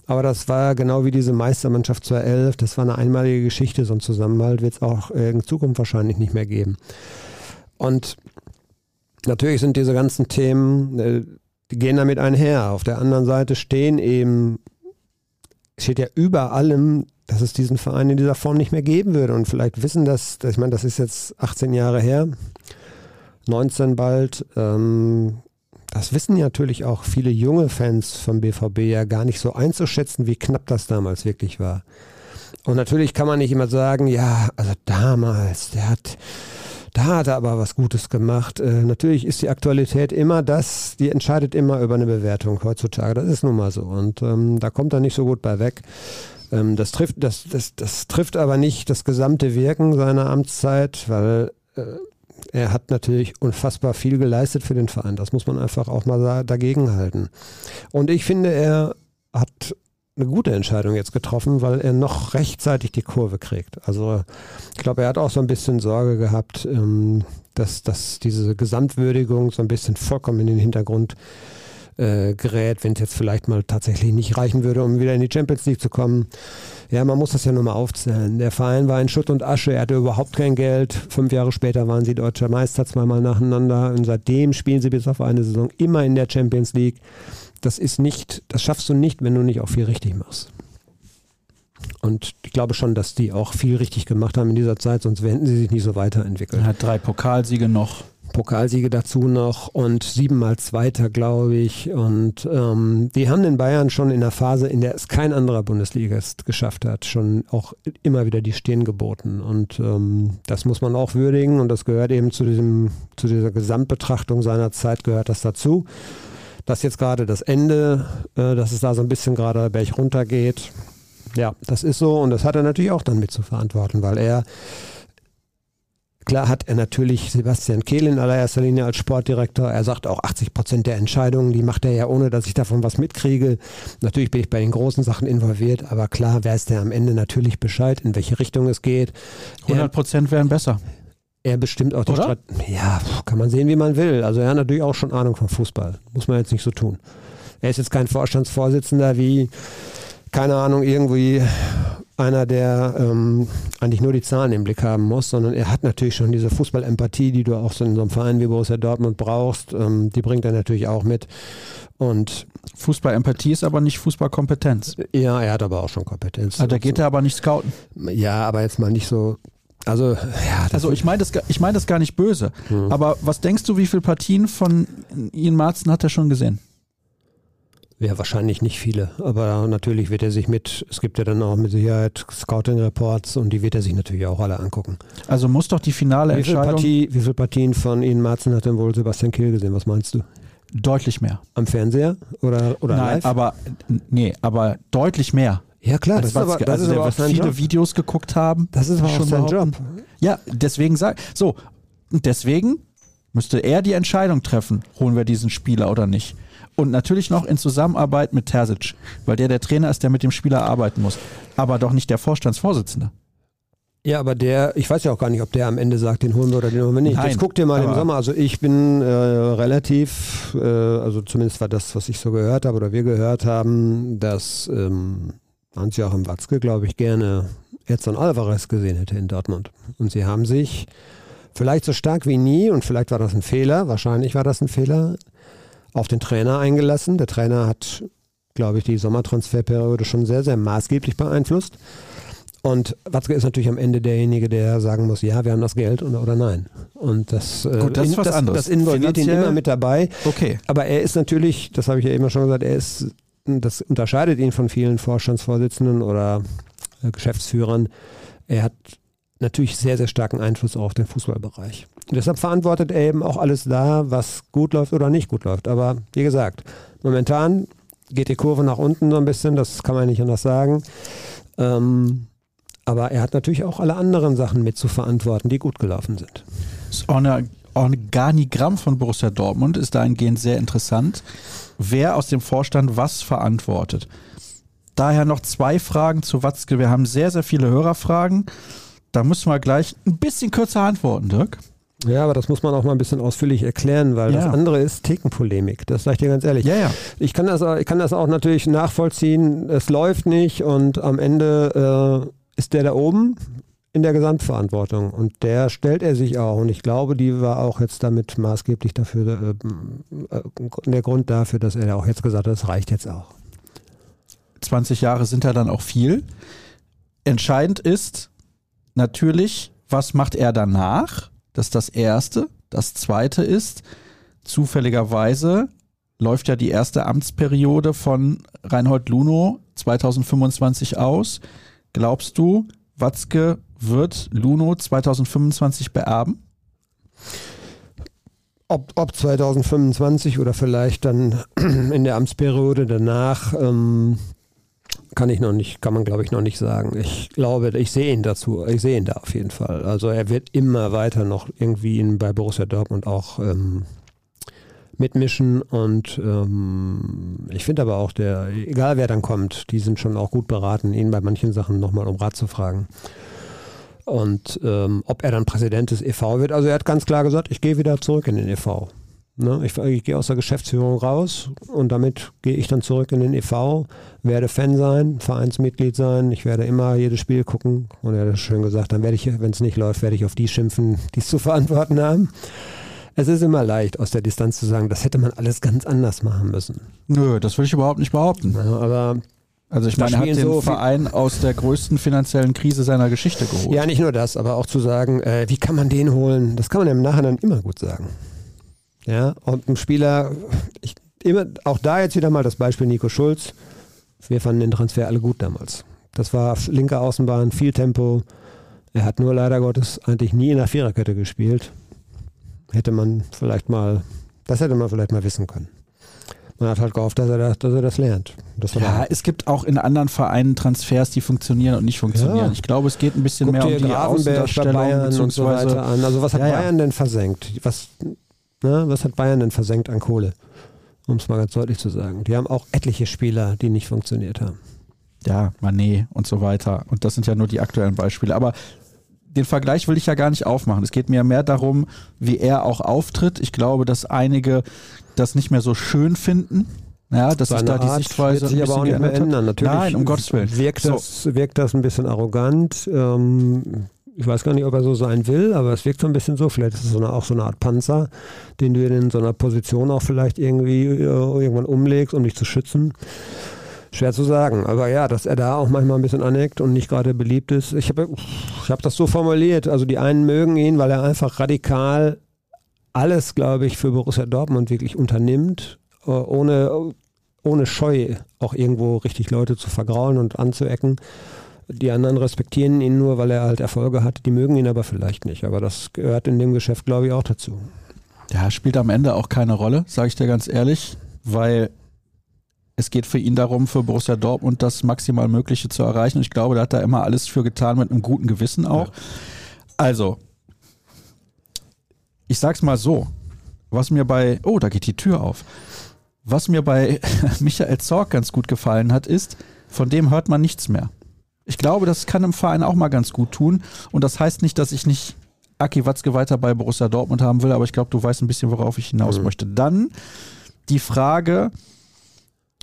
aber das war genau wie diese Meistermannschaft 2011. Das war eine einmalige Geschichte. So ein Zusammenhalt wird es auch in Zukunft wahrscheinlich nicht mehr geben. Und natürlich sind diese ganzen Themen, äh, die gehen damit einher. Auf der anderen Seite stehen eben, steht ja über allem, dass es diesen Verein in dieser Form nicht mehr geben würde. Und vielleicht wissen das, ich meine, das ist jetzt 18 Jahre her. 19 bald. Ähm, das wissen natürlich auch viele junge Fans vom BVB ja gar nicht so einzuschätzen, wie knapp das damals wirklich war. Und natürlich kann man nicht immer sagen, ja, also damals, der hat, da hat er aber was Gutes gemacht. Äh, natürlich ist die Aktualität immer das, die entscheidet immer über eine Bewertung heutzutage. Das ist nun mal so. Und ähm, da kommt er nicht so gut bei weg. Ähm, das, trifft, das, das, das trifft aber nicht das gesamte Wirken seiner Amtszeit, weil äh, er hat natürlich unfassbar viel geleistet für den Verein. Das muss man einfach auch mal dagegen halten. Und ich finde, er hat eine gute Entscheidung jetzt getroffen, weil er noch rechtzeitig die Kurve kriegt. Also ich glaube, er hat auch so ein bisschen Sorge gehabt, ähm, dass, dass diese Gesamtwürdigung so ein bisschen vollkommen in den Hintergrund äh, gerät, wenn es jetzt vielleicht mal tatsächlich nicht reichen würde, um wieder in die Champions League zu kommen. Ja, man muss das ja nur mal aufzählen. Der Verein war in Schutt und Asche, er hatte überhaupt kein Geld. Fünf Jahre später waren sie deutscher Meister, zweimal nacheinander. Und seitdem spielen sie bis auf eine Saison immer in der Champions League. Das ist nicht, das schaffst du nicht, wenn du nicht auch viel richtig machst. Und ich glaube schon, dass die auch viel richtig gemacht haben in dieser Zeit, sonst hätten sie sich nicht so weiterentwickelt. Er hat drei Pokalsiege noch. Pokalsiege dazu noch und siebenmal Zweiter, glaube ich. Und ähm, die haben den Bayern schon in der Phase, in der es kein anderer Bundesligist geschafft hat, schon auch immer wieder die Stirn geboten. Und ähm, das muss man auch würdigen und das gehört eben zu, diesem, zu dieser Gesamtbetrachtung seiner Zeit, gehört das dazu. Dass jetzt gerade das Ende, äh, dass es da so ein bisschen gerade Berg runtergeht, ja, das ist so und das hat er natürlich auch dann mit zu verantworten, weil er Klar hat er natürlich Sebastian Kehl in allererster Linie als Sportdirektor. Er sagt auch 80 Prozent der Entscheidungen, die macht er ja ohne, dass ich davon was mitkriege. Natürlich bin ich bei den großen Sachen involviert, aber klar weiß der am Ende natürlich Bescheid, in welche Richtung es geht. 100 Prozent wären besser. Er bestimmt auch die Strategie. Ja, kann man sehen, wie man will. Also er hat natürlich auch schon Ahnung vom Fußball. Muss man jetzt nicht so tun. Er ist jetzt kein Vorstandsvorsitzender wie, keine Ahnung, irgendwie einer, der ähm, eigentlich nur die Zahlen im Blick haben muss, sondern er hat natürlich schon diese Fußballempathie, die du auch so in so einem Verein wie Borussia Dortmund brauchst. Ähm, die bringt er natürlich auch mit. Und Fußballempathie ist aber nicht Fußballkompetenz. Ja, er hat aber auch schon Kompetenz. Also da geht er aber nicht scouten. Ja, aber jetzt mal nicht so also, ja, also ich meine das, ich mein das gar nicht böse. Hm. Aber was denkst du, wie viele Partien von Ian Marzen hat er schon gesehen? Ja, wahrscheinlich nicht viele, aber natürlich wird er sich mit, es gibt ja dann auch mit Sicherheit Scouting-Reports und die wird er sich natürlich auch alle angucken. Also muss doch die finale wie Entscheidung... Partie, wie viele Partien von Ihnen Marzen hat denn wohl Sebastian Kehl gesehen, was meinst du? Deutlich mehr. Am Fernseher oder, oder Nein, live? aber nee, aber deutlich mehr. ja klar, als das ist aber, das also ist der aber sein viele Job. Videos geguckt haben. Das ist aber schon sein. Job. Ja, deswegen sag so. Deswegen müsste er die Entscheidung treffen, holen wir diesen Spieler oder nicht. Und natürlich noch in Zusammenarbeit mit Terzic, weil der der Trainer ist, der mit dem Spieler arbeiten muss. Aber doch nicht der Vorstandsvorsitzende. Ja, aber der, ich weiß ja auch gar nicht, ob der am Ende sagt, den holen wir oder den holen wir nicht. Nein, Jetzt guck dir mal im Sommer. Also ich bin äh, relativ, äh, also zumindest war das, was ich so gehört habe oder wir gehört haben, dass ähm, Hans-Joachim Watzke, glaube ich, gerne Edson Alvarez gesehen hätte in Dortmund. Und sie haben sich vielleicht so stark wie nie, und vielleicht war das ein Fehler, wahrscheinlich war das ein Fehler, auf den Trainer eingelassen. Der Trainer hat, glaube ich, die Sommertransferperiode schon sehr, sehr maßgeblich beeinflusst. Und Watzke ist natürlich am Ende derjenige, der sagen muss, ja, wir haben das Geld oder, oder nein. Und das, äh, Gut, das was das, das involviert ihn Finanziell- immer mit dabei. Okay. Aber er ist natürlich, das habe ich ja eben schon gesagt, er ist, das unterscheidet ihn von vielen Vorstandsvorsitzenden oder äh, Geschäftsführern. Er hat natürlich sehr, sehr starken Einfluss auch auf den Fußballbereich. Und deshalb verantwortet er eben auch alles da, was gut läuft oder nicht gut läuft. Aber wie gesagt, momentan geht die Kurve nach unten so ein bisschen, das kann man nicht anders sagen. Ähm, aber er hat natürlich auch alle anderen Sachen mit zu verantworten, die gut gelaufen sind. Das Orga- Organigramm von Borussia Dortmund ist dahingehend sehr interessant, wer aus dem Vorstand was verantwortet. Daher noch zwei Fragen zu Watzke. Wir haben sehr, sehr viele Hörerfragen. Da müssen wir gleich ein bisschen kürzer antworten, Dirk. Ja, aber das muss man auch mal ein bisschen ausführlich erklären, weil Ja. das andere ist Thekenpolemik. Das sage ich dir ganz ehrlich. Ja, ja. Ich, kann das, auch- ich kann das auch natürlich nachvollziehen. Es läuft nicht und am Ende äh, ist der da oben in der Gesamtverantwortung und der stellt er sich auch und ich glaube, die war auch jetzt damit maßgeblich dafür, äh, äh, der Grund dafür, dass er auch jetzt gesagt hat, es reicht jetzt auch. 20 Jahre sind ja dann auch viel. Entscheidend ist natürlich, was macht er danach? Das ist das Erste. Das Zweite ist, zufälligerweise läuft ja die erste Amtsperiode von Reinhold Luno 2025 aus. Glaubst du, Watzke wird Luno 2025 beerben? Ob, ob 2025 oder vielleicht dann in der Amtsperiode danach, ähm, kann ich noch nicht, kann man glaube ich noch nicht sagen. Ich glaube, ich sehe ihn dazu, ich sehe ihn da auf jeden Fall. Also er wird immer weiter noch irgendwie in, bei Borussia Dortmund auch ähm, mitmischen und ähm, ich finde aber auch der, egal wer dann kommt, die sind schon auch gut beraten, ihn bei manchen Sachen nochmal um Rat zu fragen. Und ähm, ob er dann Präsident des e.V. wird, also er hat ganz klar gesagt, ich gehe wieder zurück in den e.V. Ne? Ich, ich gehe aus der Geschäftsführung raus und damit gehe ich dann zurück in den e.V., werde Fan sein, Vereinsmitglied sein, ich werde immer jedes Spiel gucken und er hat schön gesagt, dann werde ich, wenn es nicht läuft, werde ich auf die schimpfen, die es zu verantworten haben. Es ist immer leicht, aus der Distanz zu sagen, das hätte man alles ganz anders machen müssen. Nö, das will ich überhaupt nicht behaupten. Ja, aber Also ich meine, er hat den so Verein aus der größten finanziellen Krise seiner Geschichte geholt. Ja, nicht nur das, aber auch zu sagen, äh, wie kann man den holen, das kann man im Nachhinein immer gut sagen. Ja, und ein Spieler, ich, immer, auch da jetzt wieder mal das Beispiel Nico Schulz. Wir fanden den Transfer alle gut damals. Das war linke Außenbahn, viel Tempo. Er hat nur leider Gottes eigentlich nie in der Viererkette gespielt. Hätte man vielleicht mal, das hätte man vielleicht mal wissen können. Man hat halt gehofft, dass er das, dass er das lernt. Das Ja, er- es gibt auch in anderen Vereinen Transfers, die funktionieren und nicht funktionieren. Ja. Ich glaube, es geht ein bisschen Guck mehr um die Außendarstellung Bayern und so weiter an. Also was hat ja. Bayern denn versenkt? Was, ne, was hat Bayern denn versenkt an Kohle? Um es mal ganz deutlich zu sagen. Die haben auch etliche Spieler, die nicht funktioniert haben. ja, Manet und so weiter. Und das sind ja nur die aktuellen Beispiele. Aber den Vergleich will ich ja gar nicht aufmachen. Es geht mir mehr darum, wie er auch auftritt. Ich glaube, dass einige das nicht mehr so schön finden. Ja, dass sich Seine da die Art Sichtweise wird sich aber auch nicht mehr ändern. Natürlich Nein, um Gottes Willen. Wirkt, So. das, wirkt das ein bisschen arrogant. Ähm, ich weiß gar nicht, ob er so sein will, aber es wirkt so ein bisschen so. Vielleicht ist es so eine, auch so eine Art Panzer, den du in so einer Position auch vielleicht irgendwie äh, irgendwann umlegst, um dich zu schützen. Schwer zu sagen. Aber ja, dass er da auch manchmal ein bisschen aneckt und nicht gerade beliebt ist. Ich habe ich hab das so formuliert. Also die einen mögen ihn, weil er einfach radikal alles, glaube ich, für Borussia Dortmund wirklich unternimmt, äh, ohne, ohne Scheu auch irgendwo richtig Leute zu vergraulen und anzuecken. Die anderen respektieren ihn nur, weil er halt Erfolge hat. Die mögen ihn aber vielleicht nicht. Aber das gehört in dem Geschäft, glaube ich, auch dazu. Ja, spielt am Ende auch keine Rolle, sage ich dir ganz ehrlich, weil es geht für ihn darum, für Borussia Dortmund das maximal Mögliche zu erreichen. Und ich glaube, da hat er immer alles für getan, mit einem guten Gewissen auch. Ja. Also, ich sag's mal so, was mir bei, oh, da geht die Tür auf. Was mir bei Michael Zorg ganz gut gefallen hat, ist, von dem hört man nichts mehr. Ich glaube, das kann im Verein auch mal ganz gut tun. Und das heißt nicht, dass ich nicht Aki Watzke weiter bei Borussia Dortmund haben will, aber ich glaube, du weißt ein bisschen, worauf ich hinaus mhm. möchte. Dann die Frage,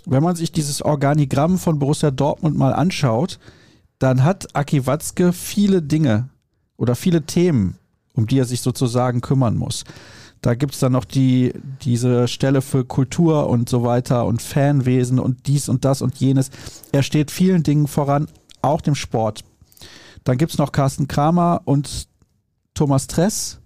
wenn man sich dieses Organigramm von Borussia Dortmund mal anschaut, dann hat Aki Watzke viele Dinge oder viele Themen, um die er sich sozusagen kümmern muss. Da gibt es dann noch die, diese Stelle für Kultur und so weiter und Fanwesen und dies und das und jenes. Er steht vielen Dingen voran, auch dem Sport. Dann gibt es noch Carsten Kramer und Thomas Tress.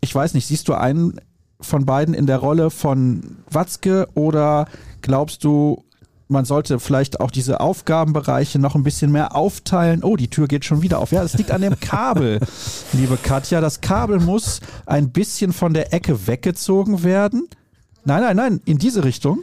Ich weiß nicht, siehst du einen von beiden in der Rolle von Watzke oder glaubst du, man sollte vielleicht auch diese Aufgabenbereiche noch ein bisschen mehr aufteilen. Oh, die Tür geht schon wieder auf. Ja, es liegt an dem Kabel, liebe Katja. Das Kabel muss ein bisschen von der Ecke weggezogen werden. Nein, nein, nein, in diese Richtung.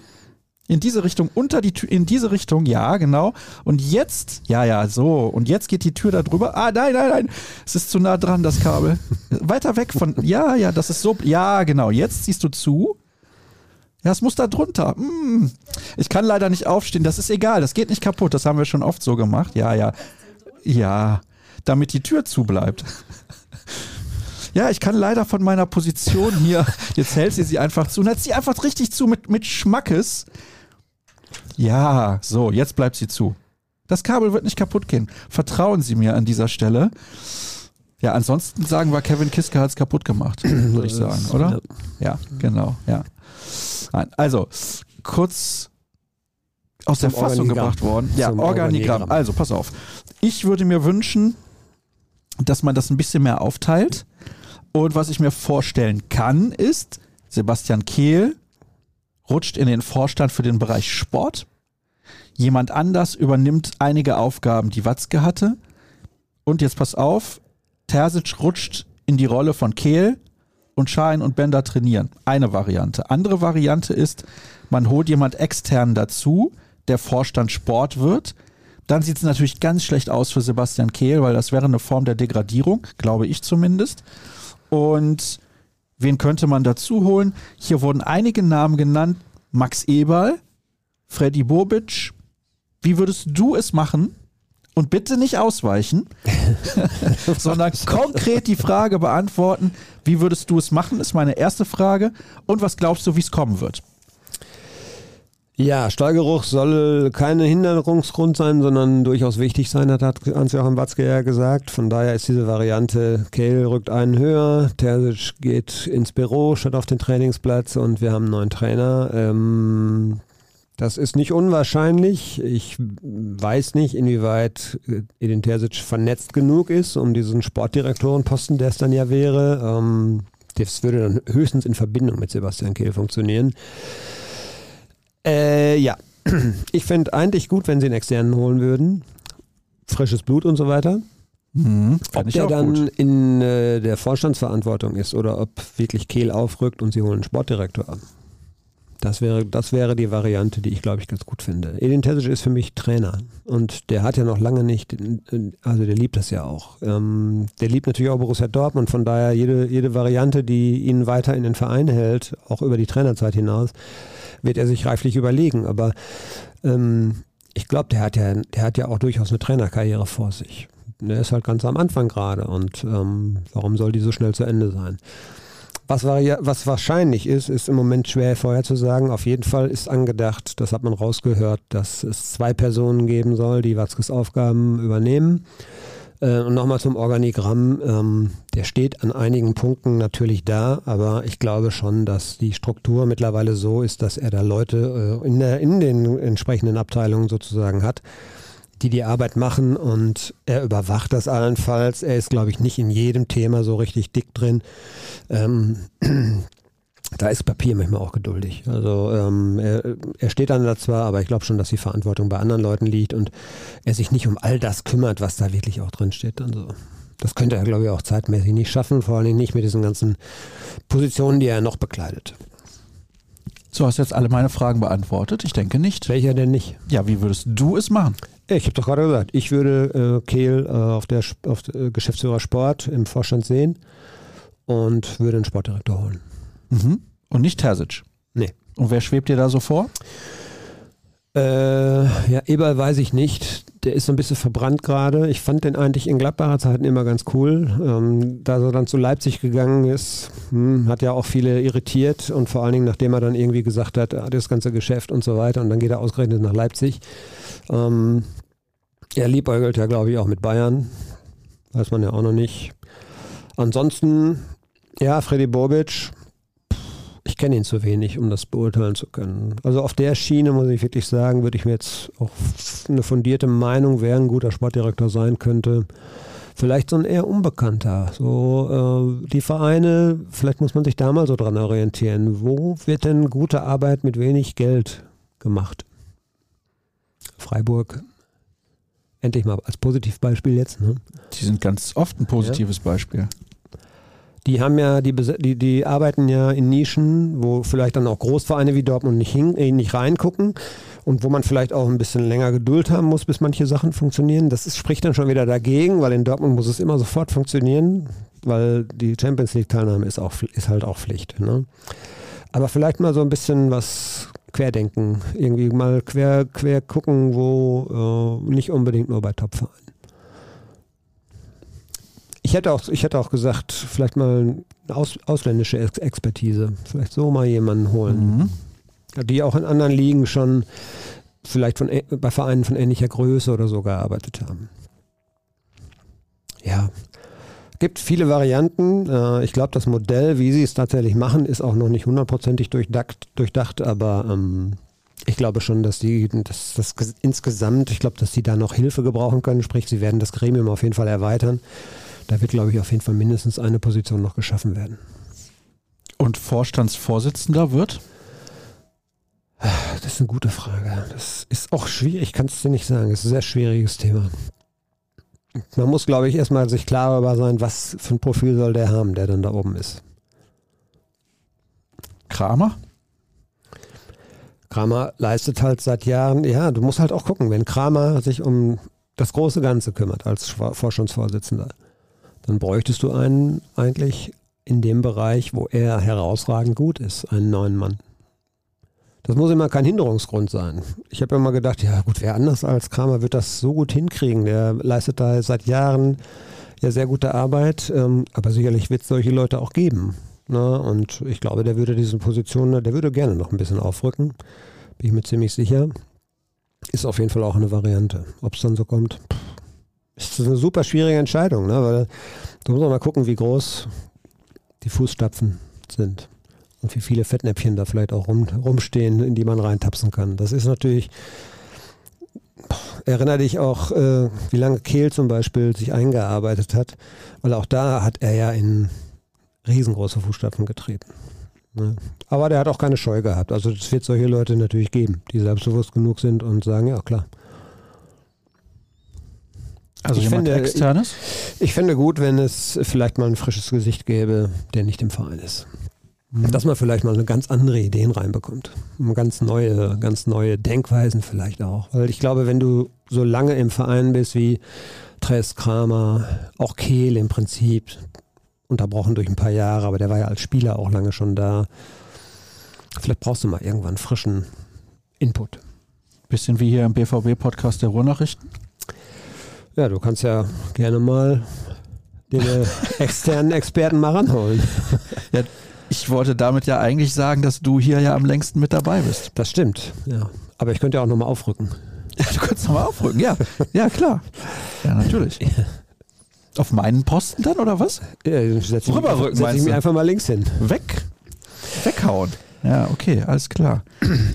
In diese Richtung, unter die Tür, in diese Richtung, ja, genau. Und jetzt, ja, ja, so. Und jetzt geht die Tür da drüber. Ah, nein, nein, nein. Es ist zu nah dran, das Kabel. Weiter weg von, ja, ja, das ist so. Ja, genau. Jetzt ziehst du zu. Ja, es muss da drunter. Hm. Ich kann leider nicht aufstehen. Das ist egal. Das geht nicht kaputt. Das haben wir schon oft so gemacht. Ja, ja. Ja. Damit die Tür zu bleibt. Ja, ich kann leider von meiner Position hier, jetzt hält sie sie einfach zu und hält sie einfach richtig zu mit, mit Schmackes. Ja, so, jetzt bleibt sie zu. Das Kabel wird nicht kaputt gehen. Vertrauen Sie mir an dieser Stelle. Ja, ansonsten sagen wir, Kevin Kiske hat es kaputt gemacht, würde ich sagen, oder? Ja, genau, ja. Nein, also, kurz aus Zum der Fassung Organigramm. gebracht worden. Ja, Organigramm. Organigramm. Also, pass auf. Ich würde mir wünschen, dass man das ein bisschen mehr aufteilt. Und was ich mir vorstellen kann, ist, Sebastian Kehl rutscht in den Vorstand für den Bereich Sport. Jemand anders übernimmt einige Aufgaben, die Watzke hatte. Und jetzt pass auf, Terzic rutscht in die Rolle von Kehl und Schein und Bender trainieren. Eine Variante. Andere Variante ist, man holt jemand extern dazu, der Vorstand Sport wird. Dann sieht es natürlich ganz schlecht aus für Sebastian Kehl, weil das wäre eine Form der Degradierung, glaube ich zumindest. Und Wen könnte man dazu holen? Hier wurden einige Namen genannt. Max Eberl, Freddy Bobic. Wie würdest du es machen? Und bitte nicht ausweichen, sondern konkret die Frage beantworten. Wie würdest du es machen, ist meine erste Frage. Und was glaubst du, wie es kommen wird? Ja, Stallgeruch soll kein Hinderungsgrund sein, sondern durchaus wichtig sein, hat Hans-Joachim Watzke ja gesagt. Von daher ist diese Variante, Kehl rückt einen höher, Terzic geht ins Büro statt auf den Trainingsplatz und wir haben einen neuen Trainer. Ähm, das ist nicht unwahrscheinlich. Ich weiß nicht, inwieweit Edin Terzic vernetzt genug ist, um diesen Sportdirektorenposten, der es dann ja wäre. Ähm, das würde dann höchstens in Verbindung mit Sebastian Kehl funktionieren. Äh, ja, ich fände eigentlich gut, wenn sie einen externen holen würden. Frisches Blut und so weiter. Mhm, ob der dann gut. in äh, der Vorstandsverantwortung ist oder ob wirklich Kehl aufrückt und sie holen einen Sportdirektor an. Das wäre, das wäre die Variante, die ich glaube ich ganz gut finde. Edin Terzic ist für mich Trainer und der hat ja noch lange nicht, also der liebt das ja auch. Ähm, der liebt natürlich auch Borussia Dortmund, von daher jede, jede Variante, die ihn weiter in den Verein hält, auch über die Trainerzeit hinaus, wird er sich reiflich überlegen. Aber ähm, ich glaube, der hat ja, der hat ja auch durchaus eine Trainerkarriere vor sich. Der ist halt ganz am Anfang gerade und ähm, warum soll die so schnell zu Ende sein? Was, was wahrscheinlich ist, ist im Moment schwer vorherzusagen. Auf jeden Fall ist angedacht, das hat man rausgehört, dass es zwei Personen geben soll, die Watzkes Aufgaben übernehmen. Äh, und nochmal zum Organigramm. Ähm, der steht an einigen Punkten natürlich da, aber ich glaube schon, dass die Struktur mittlerweile so ist, dass er da Leute äh, in, der, in den entsprechenden Abteilungen sozusagen hat, die die Arbeit machen und er überwacht das allenfalls. Er ist, glaube ich, nicht in jedem Thema so richtig dick drin. Ähm, da ist Papier manchmal auch geduldig. Also ähm, er, er, steht dann da zwar, aber ich glaube schon, dass die Verantwortung bei anderen Leuten liegt und er sich nicht um all das kümmert, was da wirklich auch drin steht. Dann Das könnte er, glaube ich, auch zeitmäßig nicht schaffen, vor allem nicht mit diesen ganzen Positionen, die er noch bekleidet. So, hast du jetzt alle meine Fragen beantwortet? Ich denke nicht. Welcher denn nicht? Ja, wie würdest du es machen? Ich habe doch gerade gesagt, ich würde äh, Kehl äh, auf der, auf äh, Geschäftsführer Sport im Vorstand sehen und würde einen Sportdirektor holen. Mhm. Und nicht Terzic? Nee. Und wer schwebt dir da so vor? Äh, ja, Eberl weiß ich nicht. Der ist so ein bisschen verbrannt gerade. Ich fand den eigentlich in Gladbacher Zeiten immer ganz cool. Ähm, da er dann zu Leipzig gegangen ist, hm, hat ja auch viele irritiert und vor allen Dingen, nachdem er dann irgendwie gesagt hat, ah, das ganze Geschäft und so weiter und dann geht er ausgerechnet nach Leipzig. Ähm, er liebäugelt ja, glaube ich, auch mit Bayern. Weiß man ja auch noch nicht. Ansonsten, ja, Freddy Bobic, ich kenne ihn zu wenig, um das beurteilen zu können. Also auf der Schiene muss ich wirklich sagen, würde ich mir jetzt auch eine fundierte Meinung, wer ein guter Sportdirektor sein könnte. Vielleicht so ein eher unbekannter. So äh, die Vereine, vielleicht muss man sich da mal so dran orientieren. Wo wird denn gute Arbeit mit wenig Geld gemacht? Freiburg. Endlich mal als Positivbeispiel jetzt. Ne? Die sind ganz oft ein positives ja. Beispiel. Die haben ja, die, die, die arbeiten ja in Nischen, wo vielleicht dann auch Großvereine wie Dortmund nicht, hin, äh, nicht reingucken und wo man vielleicht auch ein bisschen länger Geduld haben muss, bis manche Sachen funktionieren. Das ist, spricht dann schon wieder dagegen, weil in Dortmund muss es immer sofort funktionieren, weil die Champions League-Teilnahme ist, ist halt auch Pflicht. Ne? Aber vielleicht mal so ein bisschen was querdenken, irgendwie mal quer, quer gucken, wo äh, nicht unbedingt nur bei Topvereinen. Ich hätte auch, ich hätte auch gesagt, vielleicht mal eine aus, ausländische Expertise. Vielleicht so mal jemanden holen. Mhm. Die auch in anderen Ligen schon vielleicht von, bei Vereinen von ähnlicher Größe oder so gearbeitet haben. Ja. Gibt viele Varianten. Äh, ich glaube, das Modell, wie sie es tatsächlich machen, ist auch noch nicht hundertprozentig durchdacht, durchdacht aber ähm, ich glaube schon, dass die dass das insgesamt, ich glaube, dass sie da noch Hilfe gebrauchen können. Sprich, sie werden das Gremium auf jeden Fall erweitern. Da wird, glaube ich, auf jeden Fall mindestens eine Position noch geschaffen werden. Und Vorstandsvorsitzender wird? Das ist eine gute Frage. Das ist auch schwierig, ich kann es dir nicht sagen. Es ist ein sehr schwieriges Thema. Man muss, glaube ich, erstmal sich klar darüber sein, was für ein Profil soll der haben, der dann da oben ist. Kramer? Kramer leistet halt seit Jahren, ja, du musst halt auch gucken, wenn Kramer sich um das große Ganze kümmert als Vorstandsvorsitzender, dann bräuchtest du einen eigentlich in dem Bereich, wo er herausragend gut ist, einen neuen Mann. Das muss immer kein Hinderungsgrund sein. Ich habe immer gedacht, ja gut, wer anders als Kramer wird das so gut hinkriegen. Der leistet da seit Jahren ja sehr gute Arbeit, ähm, aber sicherlich wird es solche Leute auch geben. Ne? Und ich glaube, der würde diese Position, der würde gerne noch ein bisschen aufrücken. Bin ich mir ziemlich sicher. Ist auf jeden Fall auch eine Variante. Ob es dann so kommt, pff, ist eine super schwierige Entscheidung, ne? weil du musst auch mal gucken, wie groß die Fußstapfen sind und wie viele Fettnäpfchen da vielleicht auch rum, rumstehen, in die man reintapsen kann. Das ist natürlich, erinnere dich auch, äh, wie lange Kehl zum Beispiel sich eingearbeitet hat, weil auch da hat er ja in riesengroße Fußstapfen getreten. Ne? Aber der hat auch keine Scheu gehabt. Also es wird solche Leute natürlich geben, die selbstbewusst genug sind und sagen, ja klar, also ich finde, externes? Ich, ich finde gut, wenn es vielleicht mal ein frisches Gesicht gäbe, der nicht im Verein ist. Mhm. Dass man vielleicht mal eine ganz andere Ideen reinbekommt. Ganz neue, ganz neue Denkweisen vielleicht auch. Weil ich glaube, wenn du so lange im Verein bist wie Tres Kramer, auch Kehl im Prinzip, unterbrochen durch ein paar Jahre, aber der war ja als Spieler auch lange schon da. Vielleicht brauchst du mal irgendwann frischen Input. Bisschen wie hier im BVB-Podcast der Ruhrnachrichten. Ja, du kannst ja gerne mal den externen Experten mal ranholen. Ja, ich wollte damit ja eigentlich sagen, dass du hier ja am längsten mit dabei bist. Das stimmt, ja. Aber ich könnte ja auch nochmal aufrücken. Ja, du könntest nochmal aufrücken, ja. Ja, klar. Ja, natürlich. Auf meinen Posten dann, oder was? Ja, setze ich, setz ich mich einfach mal links hin. Weg. Weghauen. Ja, okay, alles klar.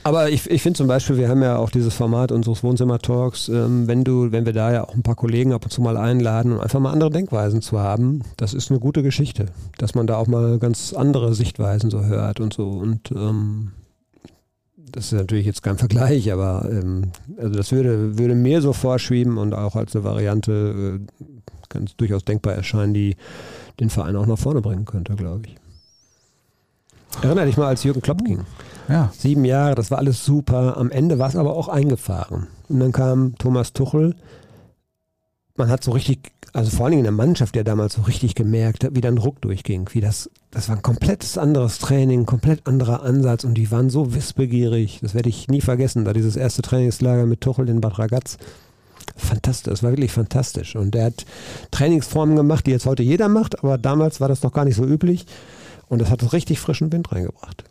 Aber ich, ich finde zum Beispiel, wir haben ja auch dieses Format unseres Wohnzimmer-Talks, ähm, wenn du, wenn wir da ja auch ein paar Kollegen ab und zu mal einladen, um einfach mal andere Denkweisen zu haben, das ist eine gute Geschichte, dass man da auch mal ganz andere Sichtweisen so hört und so. Und ähm, das ist natürlich jetzt kein Vergleich, aber ähm, also das würde, würde mir so vorschweben und auch als eine Variante äh, es durchaus denkbar erscheinen, die den Verein auch nach vorne bringen könnte, glaube ich. Erinner dich mal, als Jürgen Klopp ging. Ja. Sieben Jahre, das war alles super. Am Ende war es aber auch eingefahren. Und dann kam Thomas Tuchel. Man hat so richtig, also vor allen Dingen in der Mannschaft ja damals so richtig gemerkt, wie dann Druck durchging. Wie das, das war ein komplettes anderes Training, ein komplett anderer Ansatz und die waren so wissbegierig. Das werde ich nie vergessen, da dieses erste Trainingslager mit Tuchel in Bad Ragaz. Fantastisch, das war wirklich fantastisch. Und er hat Trainingsformen gemacht, die jetzt heute jeder macht, aber damals war das noch gar nicht so üblich. Und das hat richtig frischen Wind reingebracht.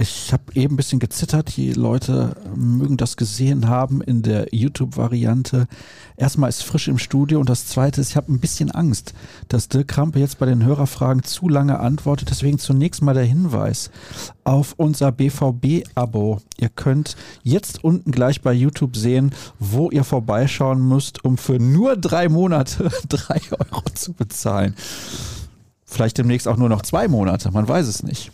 Ich habe eben ein bisschen gezittert. Die Leute mögen das gesehen haben in der YouTube-Variante. Erstmal ist frisch im Studio und das zweite ist, ich habe ein bisschen Angst, dass Dirk Krampe jetzt bei den Hörerfragen zu lange antwortet. Deswegen zunächst mal der Hinweis auf unser BVB-Abo. Ihr könnt jetzt unten gleich bei YouTube sehen, wo ihr vorbeischauen müsst, um für nur drei Monate drei Euro zu bezahlen. Vielleicht demnächst auch nur noch zwei Monate, man weiß es nicht.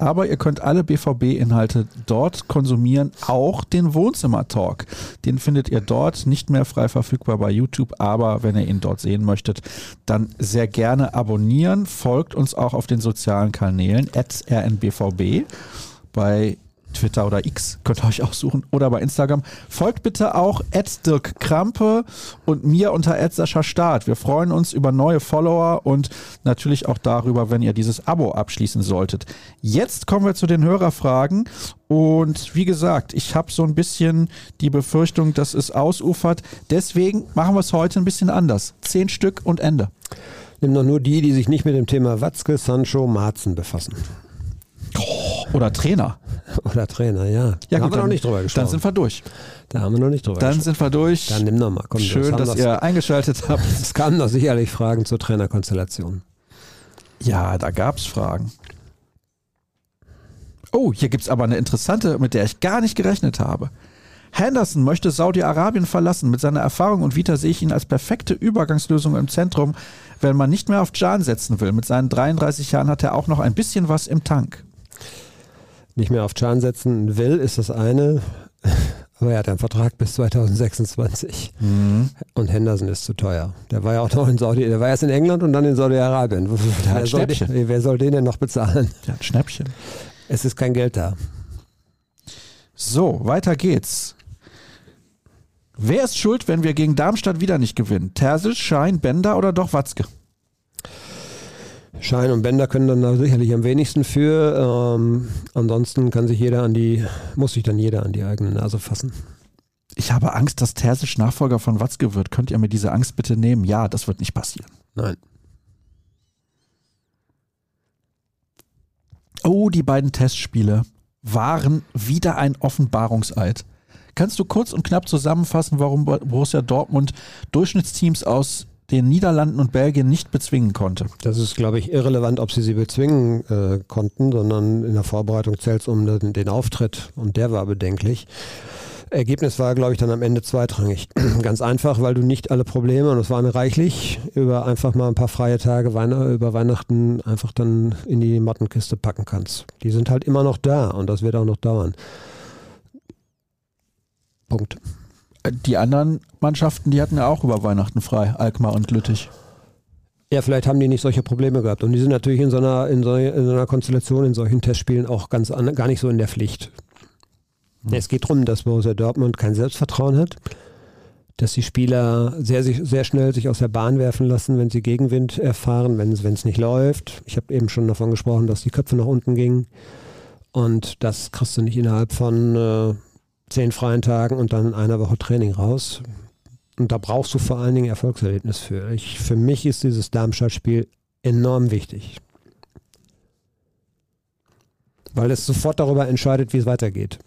Aber ihr könnt alle BVB-Inhalte dort konsumieren, auch den Wohnzimmer-Talk. Den findet ihr dort nicht mehr frei verfügbar bei YouTube, aber wenn ihr ihn dort sehen möchtet, dann sehr gerne abonnieren. Folgt uns auch auf den sozialen Kanälen, rnbvb. Bei Twitter oder X, könnt ihr euch aussuchen, oder bei Instagram. Folgt bitte auch Dirk Krampe und mir unter Sascha Staat. Wir freuen uns über neue Follower und natürlich auch darüber, wenn ihr dieses Abo abschließen solltet. Jetzt kommen wir zu den Hörerfragen und wie gesagt, ich habe so ein bisschen die Befürchtung, dass es ausufert. Deswegen machen wir es heute ein bisschen anders. Zehn Stück und Ende. Nimm doch nur die, die sich nicht mit dem Thema Watzke, Sancho, Marzen befassen. Oder Trainer. Oder Trainer, ja. Ja, da gut, haben wir noch nicht drüber gesprochen. Dann sind wir durch. da haben wir noch nicht drüber Dann gesprochen. sind wir durch. Dann nimm noch mal. Komm, Schön, das dass haben ihr eingeschaltet habt. Es kamen doch sicherlich Fragen zur Trainerkonstellation. Ja, da gab es Fragen. Oh, hier gibt es aber eine interessante, mit der ich gar nicht gerechnet habe. Henderson möchte Saudi-Arabien verlassen. Mit seiner Erfahrung und Vita sehe ich ihn als perfekte Übergangslösung im Zentrum, wenn man nicht mehr auf Can setzen will. Mit seinen 33 Jahren hat er auch noch ein bisschen was im Tank. Nicht mehr auf Chan setzen will, ist das eine. Aber er hat einen Vertrag bis 2026. Und Henderson ist zu teuer. Der war ja auch noch in Saudi, der war erst in England und dann in Saudi-Arabien. hat Wer, soll Schnäppchen. den- wer soll den denn noch bezahlen? Der hat Schnäppchen. Es ist kein Geld da. So, weiter geht's. Wer ist schuld, wenn wir gegen Darmstadt wieder nicht gewinnen? Terzic, Schein, Bender oder doch Watzke? Schein und Bender können dann da sicherlich am wenigsten für. Ähm, ansonsten kann sich jeder an die, muss sich dann jeder an die eigene Nase fassen. Ich habe Angst, dass Terzic Nachfolger von Watzke wird. Könnt ihr mir diese Angst bitte nehmen? Ja, das wird nicht passieren. Nein. Oh, die beiden Testspiele waren wieder ein Offenbarungseid. Kannst du kurz und knapp zusammenfassen, warum Borussia Dortmund Durchschnittsteams aus den Niederlanden und Belgien nicht bezwingen konnte? Das ist, glaube ich, irrelevant, ob sie sie bezwingen äh, konnten, sondern in der Vorbereitung zählt es um den, den Auftritt und der war bedenklich. Ergebnis war, glaube ich, dann am Ende zweitrangig. Ganz einfach, weil du nicht alle Probleme, und es waren reichlich, über einfach mal ein paar freie Tage Weihn über Weihnachten einfach dann in die Mattenkiste packen kannst. Die sind halt immer noch da und das wird auch noch dauern. Punkt. Die anderen Mannschaften, die hatten ja auch über Weihnachten frei, Alkmaar und Lüttich. Ja, vielleicht haben die nicht solche Probleme gehabt. Und die sind natürlich in so einer, in so, in so einer Konstellation, in solchen Testspielen auch ganz an, gar nicht so in der Pflicht. Es geht darum, dass Borussia Dortmund kein Selbstvertrauen hat, dass die Spieler sehr, sehr schnell sich aus der Bahn werfen lassen, wenn sie Gegenwind erfahren, wenn es wenn es nicht läuft. Ich habe eben schon davon gesprochen, dass die Köpfe nach unten gingen. Und das kriegst du nicht innerhalb von äh, zehn freien Tagen und dann einer Woche Training raus. Und da brauchst du vor allen Dingen Erfolgserlebnis für. Ich, für mich ist dieses Darmstadt-Spiel enorm wichtig. Weil es sofort darüber entscheidet, wie es weitergeht.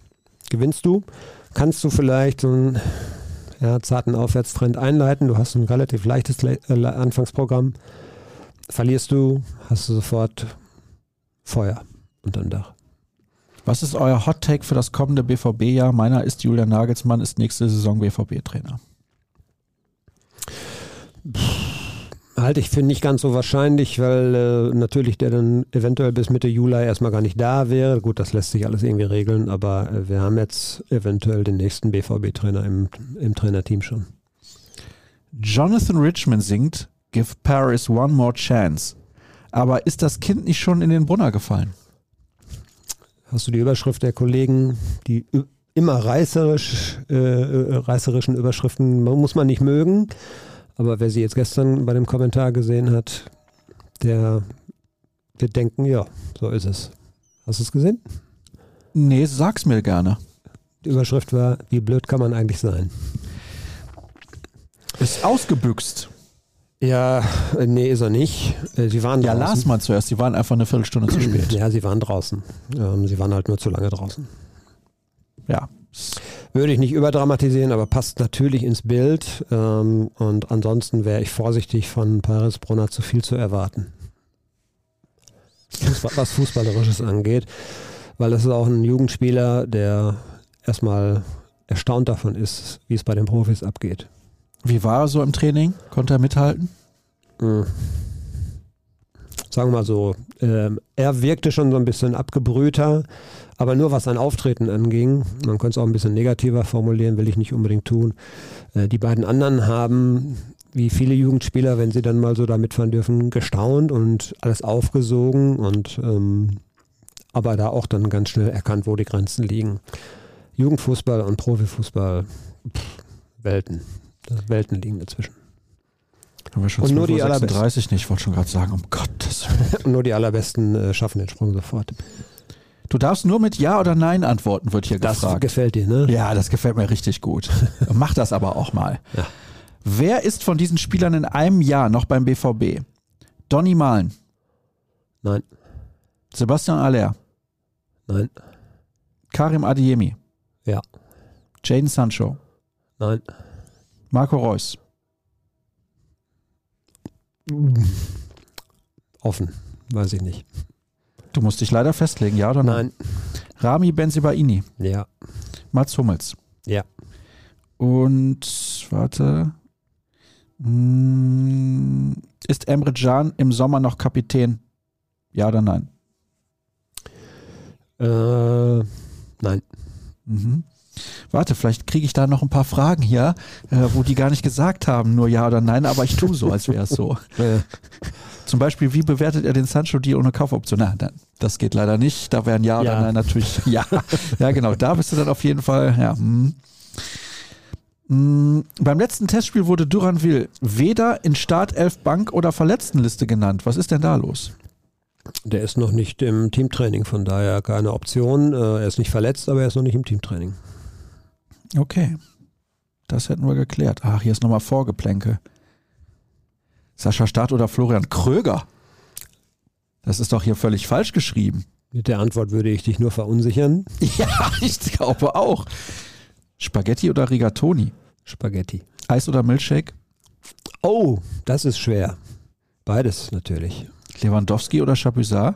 Gewinnst du, kannst du vielleicht so einen ja, zarten Aufwärtstrend einleiten. Du hast ein relativ leichtes Le äh, Anfangsprogramm. Verlierst du, hast du sofort Feuer unterm Dach. Was ist euer Hot Take für das kommende BVB-Jahr? Meiner ist Julian Nagelsmann, ist nächste Saison BVB-Trainer. Halte ich für nicht ganz so wahrscheinlich, weil äh, natürlich der dann eventuell bis Mitte Juli erstmal gar nicht da wäre. Gut, das lässt sich alles irgendwie regeln, aber äh, wir haben jetzt eventuell den nächsten BVB-Trainer im, im Trainerteam schon. Jonathan Richmond singt Give Paris One More Chance. Aber ist das Kind nicht schon in den Brunner gefallen? Hast du die Überschrift der Kollegen, die immer reißerisch, äh, äh, reißerischen Überschriften muss man nicht mögen. Aber wer sie jetzt gestern bei dem Kommentar gesehen hat, der wird denken, ja, so ist es. Hast du es gesehen? Nee, sag's mir gerne. Die Überschrift war, wie blöd kann man eigentlich sein? Ist ausgebüxt. Ja, äh, nee, ist er nicht. Äh, sie waren Ja, draußen. las mal zuerst. Sie waren einfach eine Viertelstunde zu spät. Ja, sie waren draußen. Ähm, sie waren halt nur zu lange draußen. Ja. Würde ich nicht überdramatisieren, aber passt natürlich ins Bild. Ähm, und ansonsten wäre ich vorsichtig, von Paris Brunner zu viel zu erwarten. Fußball, was Fußballerisches angeht. Weil das ist auch ein Jugendspieler, der erstmal erstaunt davon ist, wie es bei den Profis abgeht. Wie war er so im Training? Konnte er mithalten? Mhm. Sagen wir mal so, ähm, er wirkte schon so ein bisschen abgebrühter, aber nur was sein Auftreten anging, man könnte es auch ein bisschen negativer formulieren, will ich nicht unbedingt tun. Äh, die beiden anderen haben, wie viele Jugendspieler, wenn sie dann mal so da mitfahren dürfen, gestaunt und alles aufgesogen und ähm, aber da auch dann ganz schnell erkannt, wo die Grenzen liegen. Jugendfußball und Profifußball, pff, Welten. Welten liegen dazwischen. Haben wir schon Und nur die 36 nicht. Ich wollte schon gerade sagen, um Gottes Willen. Und nur die allerbesten äh, schaffen den Sprung sofort. Du darfst nur mit Ja oder Nein antworten, wird hier Das gefragt. gefällt dir, ne? Ja, das gefällt mir richtig gut. Mach das aber auch mal. Ja. Wer ist von diesen Spielern in einem Jahr noch beim BVB? Donny Malen, Nein, Sebastian Aller, nein, Karim Adiemi, ja, Jaden Sancho, nein. Marco Reus, Offen, weiß ich nicht. Du musst dich leider festlegen, ja oder nein? Nein, Rami Benzibaini, ja, Mats Hummels. ja. Und warte. Hm, Ist Emre Can im Sommer noch Kapitän? Ja oder nein? Äh, nein. Mhm. Warte, vielleicht kriege ich da noch ein paar Fragen hier, äh, wo die gar nicht gesagt haben, nur ja oder nein, aber ich tue so, als wäre es so. Zum Beispiel, wie bewertet er den Sancho-Deal ohne Kaufoption? Na, na, das geht leider nicht. Da wären ja, oder Ja. nein natürlich ja. Ja, genau. Da bist du dann auf jeden Fall, ja. Hm. Hm, Beim letzten Testspiel wurde Duranville weder in Startelf, Bank oder Verletztenliste genannt. Was ist denn da los? der ist noch nicht im Teamtraining, von daher keine Option. Äh, er ist nicht verletzt, aber er ist noch nicht im Teamtraining. Okay. Das hätten wir geklärt. Ach, hier ist nochmal Vorgeplänke. Sascha Staat oder Florian Kröger? Das ist doch hier völlig falsch geschrieben. Mit der Antwort würde ich dich nur verunsichern. Ja, ich glaube auch. Spaghetti oder Rigatoni? Spaghetti. Eis oder Milchshake? Oh, das ist schwer. Beides natürlich. Lewandowski oder Chapuisat?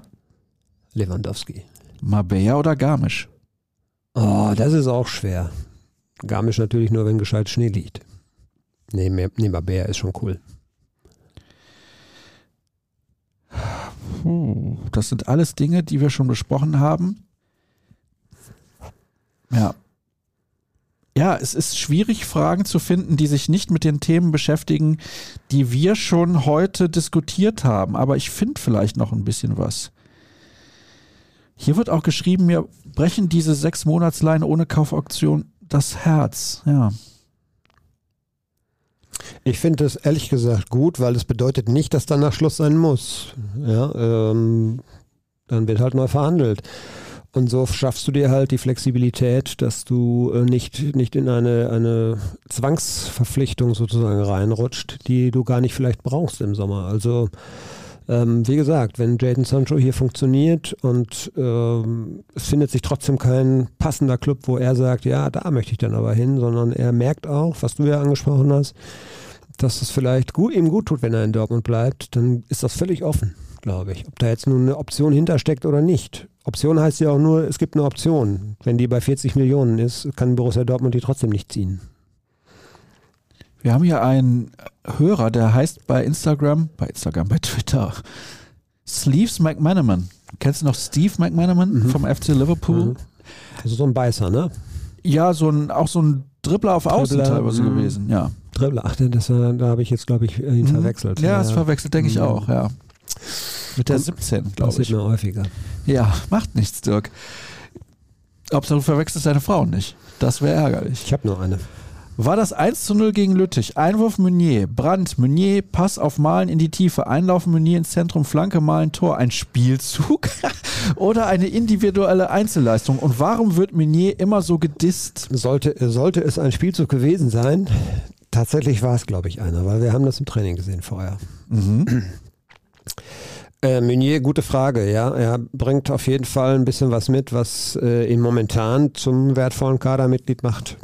Lewandowski. Marbella oder Garmisch? Oh, das ist auch schwer. Garmisch natürlich nur, wenn gescheit Schnee liegt. Nee, mehr- nee Bär ist schon cool. Puh, das sind alles Dinge, die wir schon besprochen haben. Ja. Ja, es ist schwierig, Fragen zu finden, die sich nicht mit den Themen beschäftigen, die wir schon heute diskutiert haben. Aber ich finde vielleicht noch ein bisschen was. Hier wird auch geschrieben, mir brechen diese sechs Monatsleihen ohne Kaufauktion das Herz. Ja. Ich finde es ehrlich gesagt gut, weil es bedeutet nicht, dass danach Schluss sein muss. Ja, ähm, dann wird halt neu verhandelt. Und so schaffst du dir halt die Flexibilität, dass du äh, nicht, nicht in eine, eine Zwangsverpflichtung sozusagen reinrutscht, die du gar nicht vielleicht brauchst im Sommer. Also ähm, wie gesagt, wenn Jaden Sancho hier funktioniert und ähm, es findet sich trotzdem kein passender Club, wo er sagt, ja, da möchte ich dann aber hin, sondern er merkt auch, was du ja angesprochen hast, dass es vielleicht gut, ihm gut tut, wenn er in Dortmund bleibt, dann ist das völlig offen, glaube ich. Ob da jetzt nun eine Option hintersteckt oder nicht. Option heißt ja auch nur, es gibt eine Option. Wenn die bei 40 Millionen ist, kann Borussia Dortmund die trotzdem nicht ziehen. Wir haben hier einen Hörer, der heißt bei Instagram, bei Instagram, bei Twitter, Sleeves McManaman. Kennst du noch Steve McManaman Mhm. vom FC Liverpool? Mhm. Also so ein Beißer, ne? Ja, so ein, auch so ein Dribbler auf Außen Dribbler, teilweise mhm. gewesen, ja. Dribbler, ach, das war, da habe ich jetzt, glaube ich, ihn Mhm. verwechselt. Ja, das verwechselt, denke ich Mhm. auch, ja. Mit der Kommt- 17, glaube Passiert ich. mir häufiger. Ja, macht nichts, Dirk. Hauptsache du verwechselst deine Frau nicht. Das wäre ärgerlich. Ich habe nur eine. War das 1 zu 0 gegen Lüttich? Einwurf Meunier, Brandt, Meunier, Pass auf Malen in die Tiefe, Einlauf Meunier ins Zentrum, Flanke Malen, Tor. Ein Spielzug oder eine individuelle Einzelleistung? Und warum wird Meunier immer so gedisst? Sollte, sollte es ein Spielzug gewesen sein, tatsächlich war es, glaube ich, einer, weil wir haben das im Training gesehen vorher. Äh, Meunier, gute Frage, ja. Er bringt auf jeden Fall ein bisschen was mit, was äh, ihn momentan zum wertvollen Kadermitglied macht.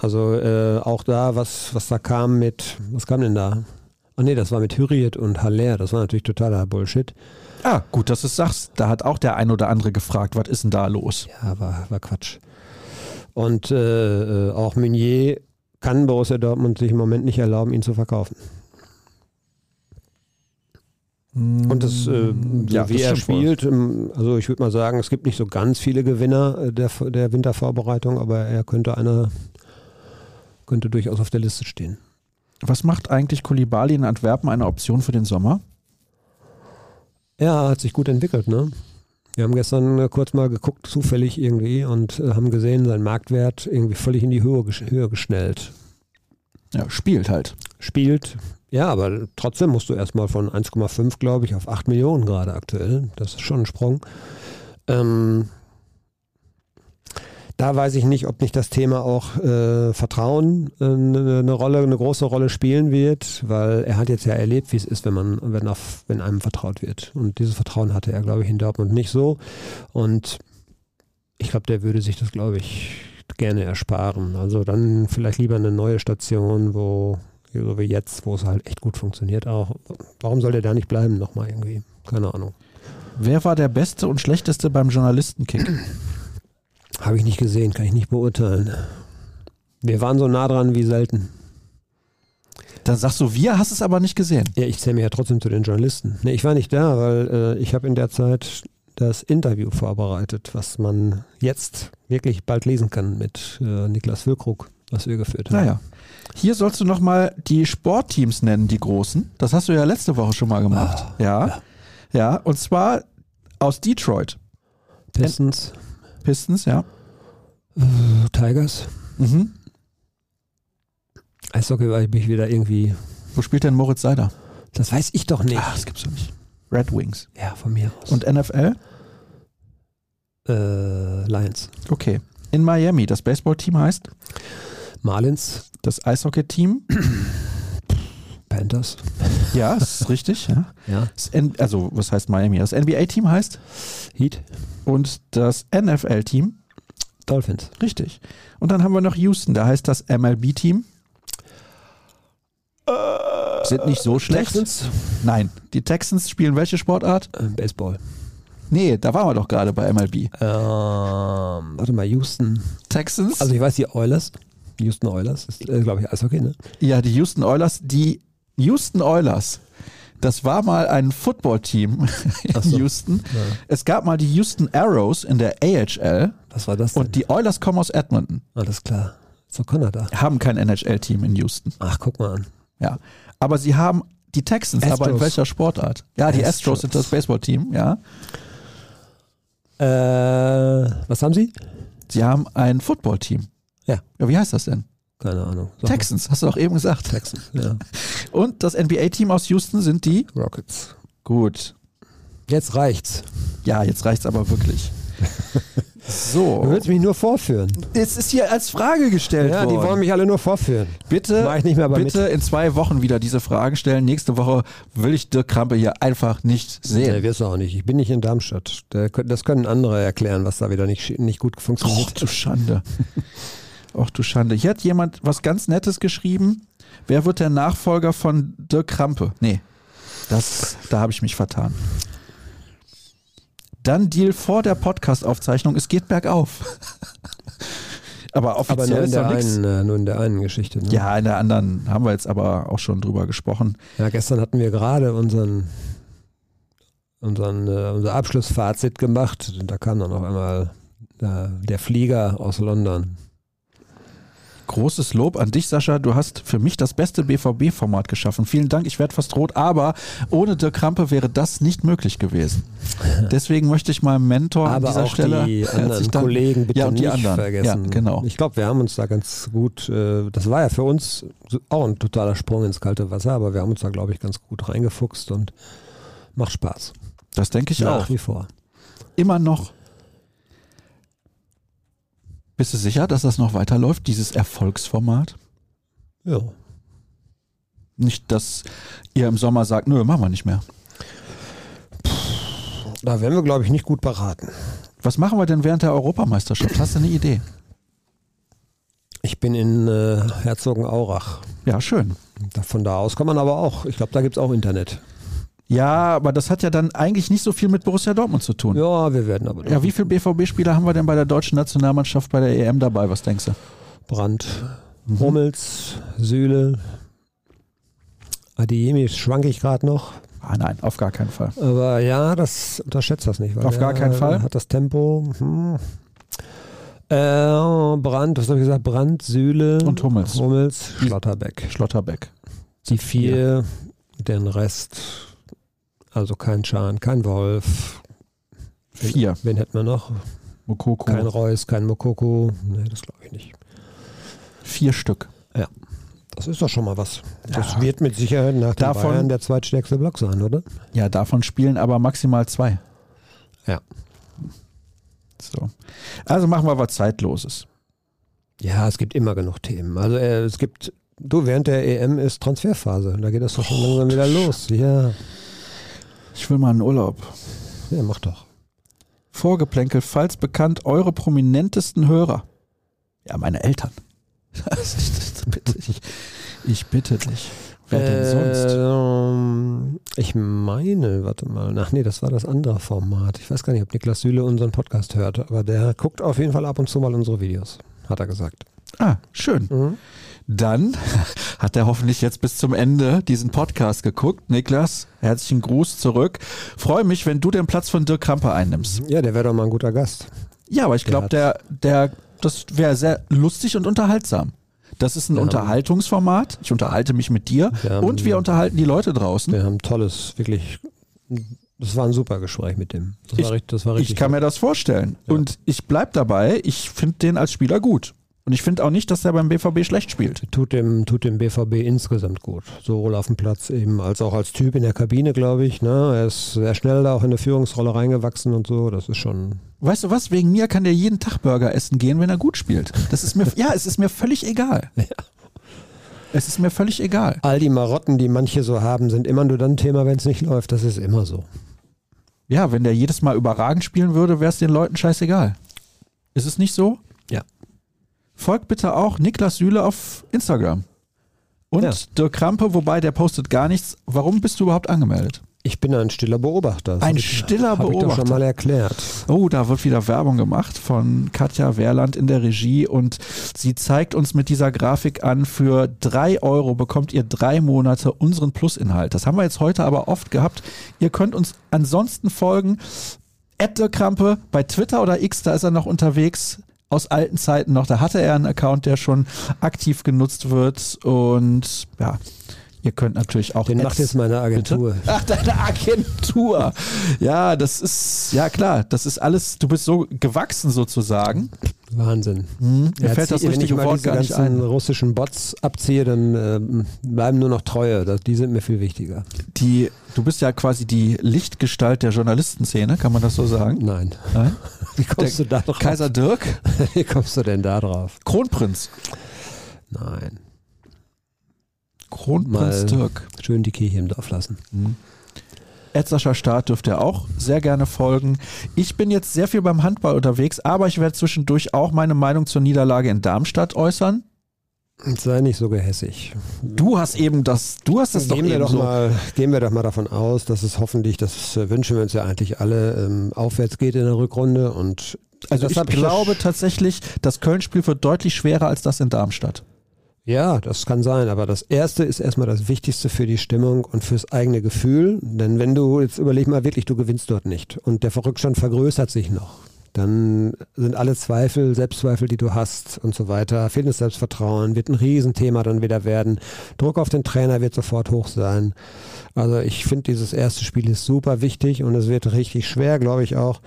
Also äh, auch da, was, was da kam mit, was kam denn da? Ach nee, das war mit Hürriyet und Haller, das war natürlich totaler Bullshit. Ah, gut, dass du es sagst. Da hat auch der ein oder andere gefragt, was ist denn da los? Ja, war, war Quatsch. Und äh, äh, auch Meunier kann Borussia Dortmund sich im Moment nicht erlauben, ihn zu verkaufen. Und das, äh, Ja, wie das er spielt, ähm, also ich würde mal sagen, es gibt nicht so ganz viele Gewinner der, der Wintervorbereitung, aber er könnte einer, könnte durchaus auf der Liste stehen. Was macht eigentlich Kulibali in Antwerpen eine Option für den Sommer? Ja, hat sich gut entwickelt, ne? Wir haben gestern äh, kurz mal geguckt, zufällig irgendwie, und äh, haben gesehen, sein Marktwert irgendwie völlig in die Höhe, Höhe geschnellt. Ja, spielt halt. spielt. Ja, aber trotzdem musst du erstmal von 1,5, glaube ich, auf 8 Millionen gerade aktuell. Das ist schon ein Sprung. Ähm, da weiß ich nicht, ob nicht das Thema auch äh, Vertrauen äh, eine, eine Rolle, eine große Rolle spielen wird, weil er hat jetzt ja erlebt, wie es ist, wenn man, wenn, auf, wenn einem vertraut wird. Und dieses Vertrauen hatte er, glaube ich, in Dortmund nicht so. Und ich glaube, der würde sich das, glaube ich, gerne ersparen. Also dann vielleicht lieber eine neue Station, wo, so wie jetzt, wo es halt echt gut funktioniert auch. Warum soll der da nicht bleiben nochmal irgendwie? Keine Ahnung. Wer war der Beste und Schlechteste beim Journalistenkick? Habe ich nicht gesehen, kann ich nicht beurteilen. Wir waren so nah dran wie selten. Dann sagst du, wir hast es aber nicht gesehen. Ja, ich zähle mich ja trotzdem zu den Journalisten. Nee, ich war nicht da, weil äh, ich habe in der Zeit das Interview vorbereitet, was man jetzt wirklich bald lesen kann mit äh, Niklas Füllkrug, was wir geführt haben. Naja. Hier sollst du nochmal die Sportteams nennen, die großen. Das hast du ja letzte Woche schon mal gemacht. ja. ja. Und zwar aus Detroit. Pistons, Pistons, ja. Tigers. Mhm. Eishockey war ich mich wieder irgendwie. Wo spielt denn Moritz Seider? Das weiß ich doch nicht. Ach, das gibt's doch nicht. Red Wings. Ja, von mir aus. Und NFL? äh, Lions. Okay. In Miami, das Baseballteam heißt? Marlins, Das Eishockey-Team? Panthers. Ja, ist richtig. Ja. Ja. Also, was heißt Miami? Das NBA-Team heißt? Heat, Und das NFL-Team? Dolphins. Richtig. Und dann haben wir noch Houston, da heißt das MLB-Team. Sind nicht so schlecht. Texans, Nein. Die Texans spielen welche Sportart? äh, Baseball. Nee, da waren wir doch gerade bei MLB. Ähm, warte mal, Houston. Texans? Also ich weiß, die Oilers. Houston Oilers ist, äh, glaube ich, Eishockey, ne? ja, die Houston Oilers. Die Houston Oilers. Das war mal ein Footballteam in so. Houston. Ja. Es gab mal die Houston Arrows in der AHL Was war das denn? und die Oilers kommen aus Edmonton. Alles klar. So Kanada. Haben kein NHL-Team in Houston. Ach, guck mal an. Ja. Aber sie haben die Texans, aber in Astros. welcher Sportart? Ja, die Astros, Astros. sind das Baseballteam, ja. Äh, was haben sie? Sie haben ein Footballteam. Ja. Ja, wie heißt das denn? Keine Ahnung. Sag. Texans, hast du auch eben gesagt. Texans, ja. Und das NBA-Team aus Houston sind die? Rockets. Gut. Jetzt reicht's. Ja, jetzt reicht's aber wirklich. Du So. willst mich nur vorführen. Es ist hier als Frage gestellt Ja, worden. die wollen mich alle nur vorführen. bitte, Mach ich nicht mehr, aber bitte in zwei Wochen wieder diese Fragen stellen. Nächste Woche will ich Dirk Krampe hier einfach nicht Nee, sehen. wirst du auch nicht. Ich bin nicht in Darmstadt. Das können andere erklären, was da wieder nicht, nicht gut Och, funktioniert. du Schande. Och, du Schande. Hier hat jemand was ganz Nettes geschrieben. Wer wird der Nachfolger von Dirk Krampe? Nee, das, da habe ich mich vertan. Dann Deal vor der Podcast-Aufzeichnung. Es geht bergauf. aber aber nur offiziell in, ist der doch nichts. einen, äh, nur in der einen Geschichte. Ne? Ja, in der anderen haben wir jetzt aber auch schon drüber gesprochen. ja, gestern hatten wir gerade unseren, unseren, äh, unser Abschlussfazit gemacht. Da kam dann auf einmal äh, der Flieger aus London. Großes Lob an dich, Sascha. Du hast für mich das beste BVB-Format geschaffen. Vielen Dank, ich werde fast rot, aber ohne Dirk Krampe wäre das nicht möglich gewesen. Deswegen möchte ich meinem Mentor Aber an dieser auch Stelle die anderen danken. Kollegen bitte ja, und die nicht anderen. vergessen. Ja, genau. Ich glaube, wir haben uns da ganz gut, äh, das war ja für uns auch ein totaler Sprung ins kalte Wasser, aber wir haben uns da, glaube ich, ganz gut reingefuchst und macht Spaß. Das denke ich Nach auch. wie vor. Immer noch. Bist du sicher, dass das noch weiterläuft, dieses Erfolgsformat? Ja. Nicht, dass ihr im Sommer sagt, nö, machen wir nicht mehr. Da wären wir, glaube ich, nicht gut beraten. Was machen wir denn während der Europameisterschaft? Hast du eine Idee? Ich bin in äh, Herzogenaurach. Ja, schön. Von da aus kann man aber auch, ich glaube, da gibt es auch Internet. Ja, aber das hat ja dann eigentlich nicht so viel mit Borussia Dortmund zu tun. Ja, wir werden aber Ja, wie viele BVB-Spieler haben wir denn bei der deutschen Nationalmannschaft bei der EM dabei? Was denkst du? Brand, Mhm. Hummels, Süle, Adiemi schwank ich gerade noch. Ah, nein, auf gar keinen Fall. Aber ja, das unterschätzt das nicht. Auf gar keinen Fall? Hat das Tempo. Hm. Äh, Brand, was habe ich gesagt? Brand, Süle Und Hummels. Hummels, Schlotterbeck. Schlotterbeck. Die vier, den Rest, also kein Schahn, kein Wolf. Wen- Vier. Wen hätten wir noch? Mokoko. Kein Reus, kein Mokoko. Nee, das glaube ich nicht. Vier Stück. Das ist doch schon mal was. Das Ja. wird mit Sicherheit nach Davon- Bayern der zweitstärkste Block sein, oder? Ja, davon spielen aber maximal zwei. Ja. So. Also machen wir was Zeitloses. Ja, es gibt immer genug Themen. Also äh, es gibt, du, während der EM ist Transferphase. Da geht das doch schon langsam wieder los. Ja, Ich will mal einen Urlaub. ja, mach doch. Vorgeplänkel, falls bekannt, eure prominentesten Hörer. Ja, meine Eltern. Ich, ich bitte dich. Wer denn sonst? Ähm, ich meine, warte mal, ach nee, das war das andere Format. Ich weiß gar nicht, ob Niklas Süle unseren Podcast hört, aber der guckt auf jeden Fall ab und zu mal unsere Videos, hat er gesagt. Ah, schön. Mhm. Dann hat er hoffentlich jetzt bis zum Ende diesen Podcast geguckt. Niklas, herzlichen Gruß zurück. Freue mich, wenn du den Platz von Dirk Krampe einnimmst. Ja, der wäre doch mal ein guter Gast. Ja, aber ich glaube, der, der, das wäre sehr lustig und unterhaltsam. Das ist ein haben- Unterhaltungsformat. Ich unterhalte mich mit dir Wir haben- und wir unterhalten die Leute draußen. Wir haben tolles, wirklich, das war ein super Gespräch mit dem. Das Ich- war, richtig, das war richtig. Ich kann mir das vorstellen. Ja. Und ich bleib dabei, ich finde den als Spieler gut. Und ich finde auch nicht, dass er beim BVB schlecht spielt. Tut dem, tut dem BVB insgesamt gut. Sowohl auf dem Platz eben als auch als Typ in der Kabine, glaube ich. Ne? Er ist sehr schnell da auch in eine Führungsrolle reingewachsen und so. Das ist schon. Weißt du was? Wegen mir kann der jeden Tag Burger essen gehen, wenn er gut spielt. Das ist mir, ja, es ist mir völlig egal. Es ist mir völlig egal. All die Marotten, die manche so haben, sind immer nur dann Thema, wenn es nicht läuft. Das ist immer so. Ja, wenn der jedes Mal überragend spielen würde, wäre es den Leuten scheißegal. Ist es nicht so? Folgt bitte auch Niklas Süle auf Instagram. Und Ja. Dirk Krampe, wobei der postet gar nichts. Warum bist du überhaupt angemeldet? Ich bin ein stiller Beobachter. Das Ein ich, stiller hab ich doch Beobachter. schon mal erklärt. Oh, da wird wieder Werbung gemacht von Katja Wehrland in der Regie und sie zeigt uns mit dieser Grafik an, für drei Euro bekommt ihr drei Monate unseren Plusinhalt. Das haben wir jetzt heute aber oft gehabt. Ihr könnt uns ansonsten folgen. Krampe bei Twitter oder X, da ist er noch unterwegs. Aus alten Zeiten noch, da hatte er einen Account, der schon aktiv genutzt wird. Und ja, ihr könnt natürlich auch. Den Ads- macht jetzt meine Agentur. Bitte? Ach, deine Agentur. Ja, das ist, ja klar, das ist alles, du bist so gewachsen sozusagen. Wahnsinn. Mir Ja, fällt das wenn ich mal Wort diese gar nicht ganzen russischen Bots abziehe, dann ähm, bleiben nur noch Treue. Das, die sind mir viel wichtiger. Die, du bist ja quasi die Lichtgestalt der Journalistenszene, kann man das so sagen? Nein. Nein? Wie kommst du da drauf? Kaiser Dirk, Wie kommst du denn da drauf? Kronprinz. Nein. Kronprinz Mal- Dirk. Schön die Kirche im Dorf lassen. Ed Sascha Staat dürft ihr auch sehr gerne folgen. Ich bin jetzt sehr viel beim Handball unterwegs, aber ich werde zwischendurch auch meine Meinung zur Niederlage in Darmstadt äußern. Sei nicht so gehässig. Du hast eben das, du hast das doch gehen, wir eben doch so. mal, gehen wir doch mal davon aus, dass es hoffentlich, das wünschen wir uns ja eigentlich alle, ähm, aufwärts geht in der Rückrunde. Und Also ich glaube tatsächlich, das Köln-Spiel wird deutlich schwerer als das in Darmstadt. Ja, das kann sein, aber das erste ist erstmal das Wichtigste für die Stimmung und fürs eigene Gefühl. Denn wenn du, jetzt überleg mal wirklich, du gewinnst dort nicht und der Rückstand vergrößert sich noch, dann sind alle Zweifel, Selbstzweifel, die du hast und so weiter, fehlendes Selbstvertrauen, wird ein Riesenthema dann wieder werden. Druck auf den Trainer wird sofort hoch sein. Also ich finde, dieses erste Spiel ist super wichtig und es wird richtig schwer, glaube ich auch.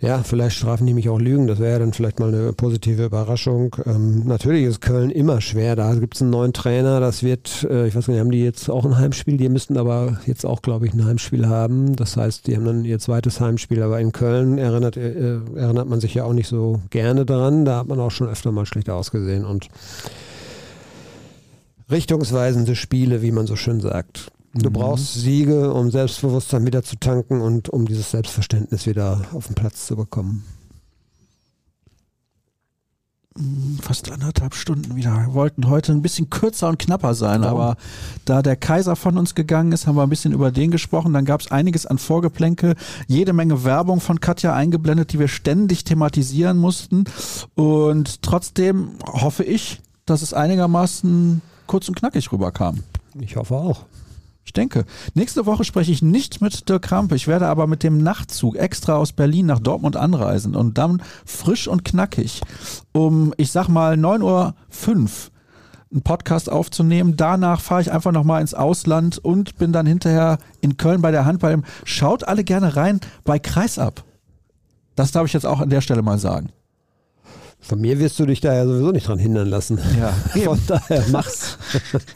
Ja, vielleicht strafen die mich auch Lügen. Das wäre ja dann vielleicht mal eine positive Überraschung. Ähm, natürlich ist Köln immer schwer. Da gibt es einen neuen Trainer. Das wird, äh, ich weiß nicht, haben die jetzt auch ein Heimspiel? Die müssten aber jetzt auch, glaube ich, ein Heimspiel haben. Das heißt, die haben dann ihr zweites Heimspiel. Aber in Köln erinnert, äh, erinnert man sich ja auch nicht so gerne dran. Da hat man auch schon öfter mal schlecht ausgesehen. Und richtungsweisende Spiele, wie man so schön sagt. Du mhm. brauchst Siege, um Selbstbewusstsein wieder zu tanken und um dieses Selbstverständnis wieder auf den Platz zu bekommen. Mhm, fast anderthalb Stunden wieder. Wir wollten heute ein bisschen kürzer und knapper sein, Warum? aber da der Kaiser von uns gegangen ist, haben wir ein bisschen über den gesprochen. Dann gab es einiges an Vorgeplänkel, jede Menge Werbung von Katja eingeblendet, die wir ständig thematisieren mussten. Und trotzdem hoffe ich, dass es einigermaßen kurz und knackig rüberkam. Ich hoffe auch. Ich denke. Nächste Woche spreche ich nicht mit Dirk Krampe. Ich werde aber mit dem Nachtzug extra aus Berlin nach Dortmund anreisen und dann frisch und knackig um, ich sag mal, 9.05 Uhr einen Podcast aufzunehmen. Danach fahre ich einfach nochmal ins Ausland und bin dann hinterher in Köln bei der Handball. Schaut alle gerne rein bei Kreisab. Das darf ich jetzt auch an der Stelle mal sagen. Von mir wirst du dich da ja sowieso nicht dran hindern lassen. Ja, von daher mach's.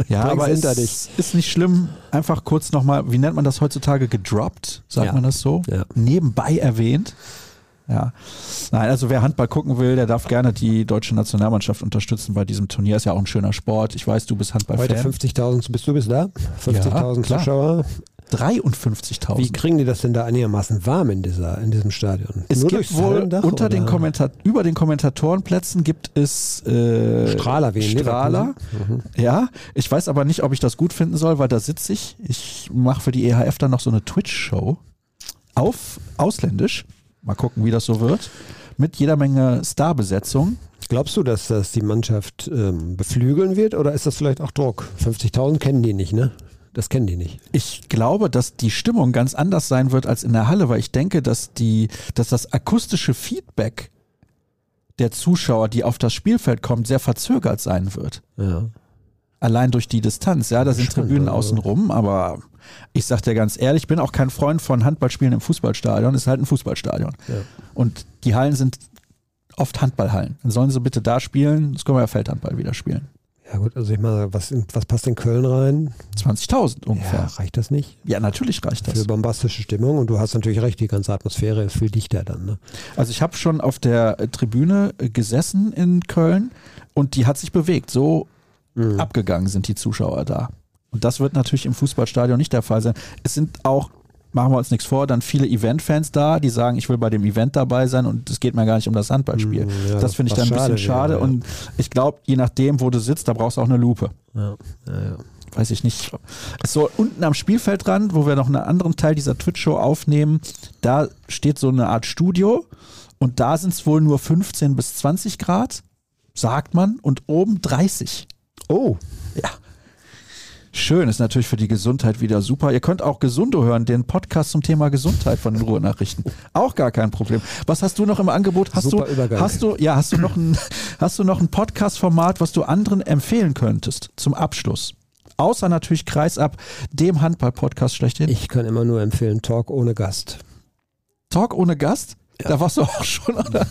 ja, aber es dich. ist nicht schlimm. Einfach kurz nochmal, wie nennt man das heutzutage? Gedroppt, sagt ja. man das so? Ja. Nebenbei erwähnt. Ja. Nein, also wer Handball gucken will, der darf gerne die deutsche Nationalmannschaft unterstützen bei diesem Turnier. Ist ja auch ein schöner Sport. Ich weiß, du bist Handball-Fan. Heute 50.000, bist du bis da? 50.000 ja, Zuschauer. 53.000. Wie kriegen die das denn da einigermaßen warm in, dieser, in diesem Stadion? Es Nur gibt wohl unter den Kommentar über den Kommentatorenplätzen gibt es äh, Strahler, wie Strahler. Mhm. Ja, ich weiß aber nicht, ob ich das gut finden soll, weil da sitze ich. Ich mache für die EHF dann noch so eine Twitch-Show auf ausländisch. Mal gucken, wie das so wird. Mit jeder Menge Starbesetzung. Glaubst du, dass das die Mannschaft ähm, beflügeln wird oder ist das vielleicht auch Druck? 50.000 kennen die nicht, ne? Das kennen die nicht. Ich glaube, dass die Stimmung ganz anders sein wird als in der Halle, weil ich denke, dass die, dass das akustische Feedback der Zuschauer, die auf das Spielfeld kommt, sehr verzögert sein wird. Ja. Allein durch die Distanz. Ja, da sind Stand, Tribünen also. außenrum, aber ich sag dir ganz ehrlich, ich bin auch kein Freund von Handballspielen im Fußballstadion. Es ist halt ein Fußballstadion. Ja. Und die Hallen sind oft Handballhallen. Dann sollen sie bitte da spielen, das können wir ja Feldhandball wieder spielen. Ja gut, also ich meine, was, was passt in Köln rein? 20.000 ungefähr. Ja, reicht das nicht? Ja, natürlich reicht das. Für bombastische Stimmung und du hast natürlich recht, die ganze Atmosphäre ist viel dichter dann. Ne? Also ich habe schon auf der Tribüne gesessen in Köln und die hat sich bewegt. So mhm. abgegangen sind die Zuschauer da. Und das wird natürlich im Fußballstadion nicht der Fall sein. Es sind auch machen wir uns nichts vor, dann viele Event-Fans da, die sagen, ich will bei dem Event dabei sein und es geht mir gar nicht um das Handballspiel. Hm, ja, das finde ich dann ein bisschen schade ja. und ich glaube, je nachdem, wo du sitzt, da brauchst du auch eine Lupe. Ja, ja, Weiß ich nicht. So unten am Spielfeldrand, wo wir noch einen anderen Teil dieser Twitch-Show aufnehmen, da steht so eine Art Studio und da sind es wohl nur 15 bis 20 Grad, sagt man, und oben 30. Oh. Ja. Schön, ist natürlich für die Gesundheit wieder super. Ihr könnt auch Gesundo hören, den Podcast zum Thema Gesundheit von den Ruhrnachrichten. Auch gar kein Problem. Was hast du noch im Angebot? Hast super du, Übergang. hast du, ja, hast du noch ein, hast du noch ein Podcast-Format, was du anderen empfehlen könntest zum Abschluss? Außer natürlich Kreisab, dem Handball-Podcast schlechthin. Ich kann immer nur empfehlen, Talk ohne Gast. Talk ohne Gast? Ja. Da warst du auch schon, oder?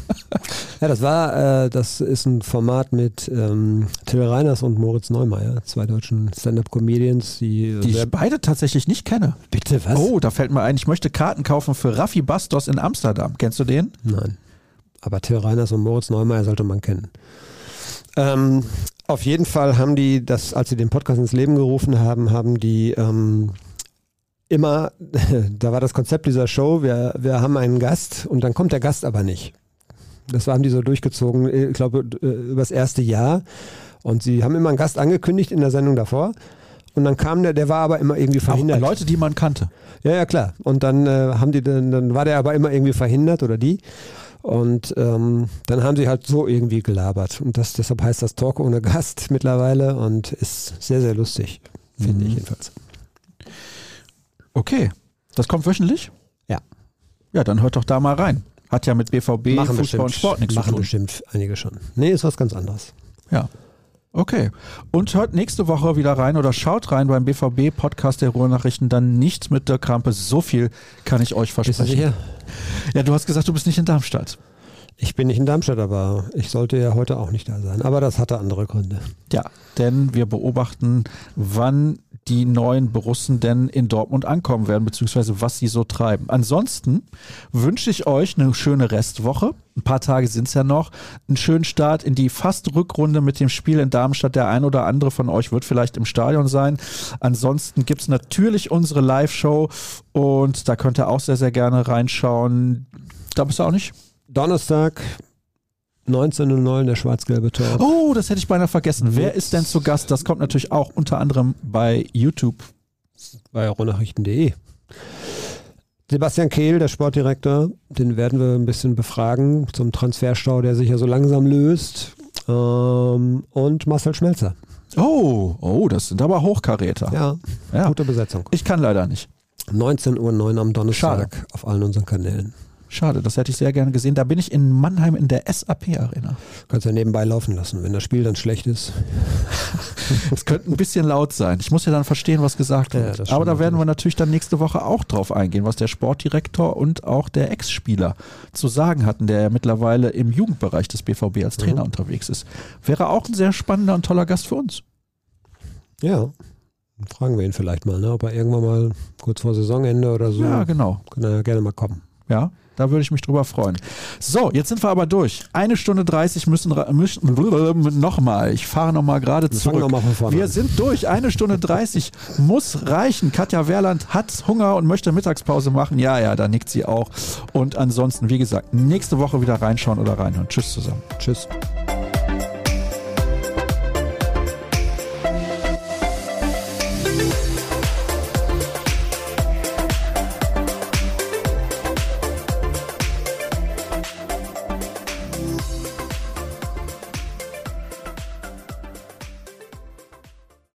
Ja, das war, äh, das ist ein Format mit ähm, Till Reiners und Moritz Neumeier, zwei deutschen Stand-Up-Comedians, die, die ich beide tatsächlich nicht kenne. Bitte, was? Oh, da fällt mir ein, ich möchte Karten kaufen für Raffi Bastos in Amsterdam. Kennst du den? Nein. Aber Till Reiners und Moritz Neumeier sollte man kennen. Ähm, auf jeden Fall haben die das, als sie den Podcast ins Leben gerufen haben, haben die ähm, immer, da war das Konzept dieser Show, wir, wir haben einen Gast und dann kommt der Gast aber nicht. Das haben die so durchgezogen, ich glaube, äh, über das erste Jahr. Und sie haben immer einen Gast angekündigt in der Sendung davor. Und dann kam der, der war aber immer irgendwie verhindert. Auch Leute, die man kannte. Ja, ja, klar. Und dann äh, haben die, dann, dann war der aber immer irgendwie verhindert oder die. Und ähm, dann haben sie halt so irgendwie gelabert. Und das, deshalb heißt das Talk ohne Gast mittlerweile und ist sehr, sehr lustig, finde mhm. ich jedenfalls. Okay. Das kommt wöchentlich? Ja. Ja, dann hört doch da mal rein. Hat ja mit BVB, machen Fußball bestimmt, und Sport nichts zu machen tun. bestimmt einige schon. Nee, ist was ganz anderes. Ja. Okay. Und hört nächste Woche wieder rein oder schaut rein beim BVB Podcast der Ruhrnachrichten. Dann nichts mit der Krampe. So viel kann ich euch Bist du versprechen. sicher? Ja, du hast gesagt, du bist nicht in Darmstadt. Ich bin nicht in Darmstadt, aber ich sollte ja heute auch nicht da sein. Aber das hatte andere Gründe. Ja, denn wir beobachten, wann die neuen Borussen denn in Dortmund ankommen werden, beziehungsweise was sie so treiben. Ansonsten wünsche ich euch eine schöne Restwoche. Ein paar Tage sind es ja noch. Einen schönen Start in die fast Rückrunde mit dem Spiel in Darmstadt. Der ein oder andere von euch wird vielleicht im Stadion sein. Ansonsten gibt es natürlich unsere Live-Show und da könnt ihr auch sehr, sehr gerne reinschauen. Da bist du auch nicht? Donnerstag, 19.09 der schwarz-gelbe Tor. Oh, das hätte ich beinahe vergessen. Wer ist denn zu Gast? Das kommt natürlich auch unter anderem bei YouTube. bei ruhrnachrichten.de. Sebastian Kehl, der Sportdirektor, den werden wir ein bisschen befragen zum Transferstau, der sich ja so langsam löst. Ähm, und Marcel Schmelzer. Oh, oh, das sind aber Hochkaräter. Ja, Ja. gute Besetzung. Ich kann leider nicht. 19.09 Uhr am Donnerstag auf allen unseren Kanälen. Schade, das hätte ich sehr gerne gesehen. Da bin ich in Mannheim in der SAP-Arena. Kannst ja nebenbei laufen lassen. Wenn das Spiel dann schlecht ist, Es könnte ein bisschen laut sein. Ich muss ja dann verstehen, was gesagt Ja, wird. Aber da werden wir natürlich dann nächste Woche auch drauf eingehen, was der Sportdirektor und auch der Ex-Spieler zu sagen hatten, der ja mittlerweile im Jugendbereich des BVB als Trainer unterwegs ist. Wäre auch ein sehr spannender und toller Gast für uns. ja, fragen wir ihn vielleicht mal, ne? ob er irgendwann mal kurz vor Saisonende oder so, Ja, genau. kann er ja gerne mal kommen. Ja, da würde ich mich drüber freuen. So, jetzt sind wir aber durch. Eine Stunde 30 müssen, müssen nochmal. Ich fahre nochmal gerade zurück. nochmal von vorne Wir sind durch. Eine Stunde 30 muss reichen. Katja Werland hat Hunger und möchte Mittagspause machen. Ja, ja, da nickt sie auch. Und ansonsten, wie gesagt, nächste Woche wieder reinschauen oder reinhören. Tschüss zusammen. Tschüss.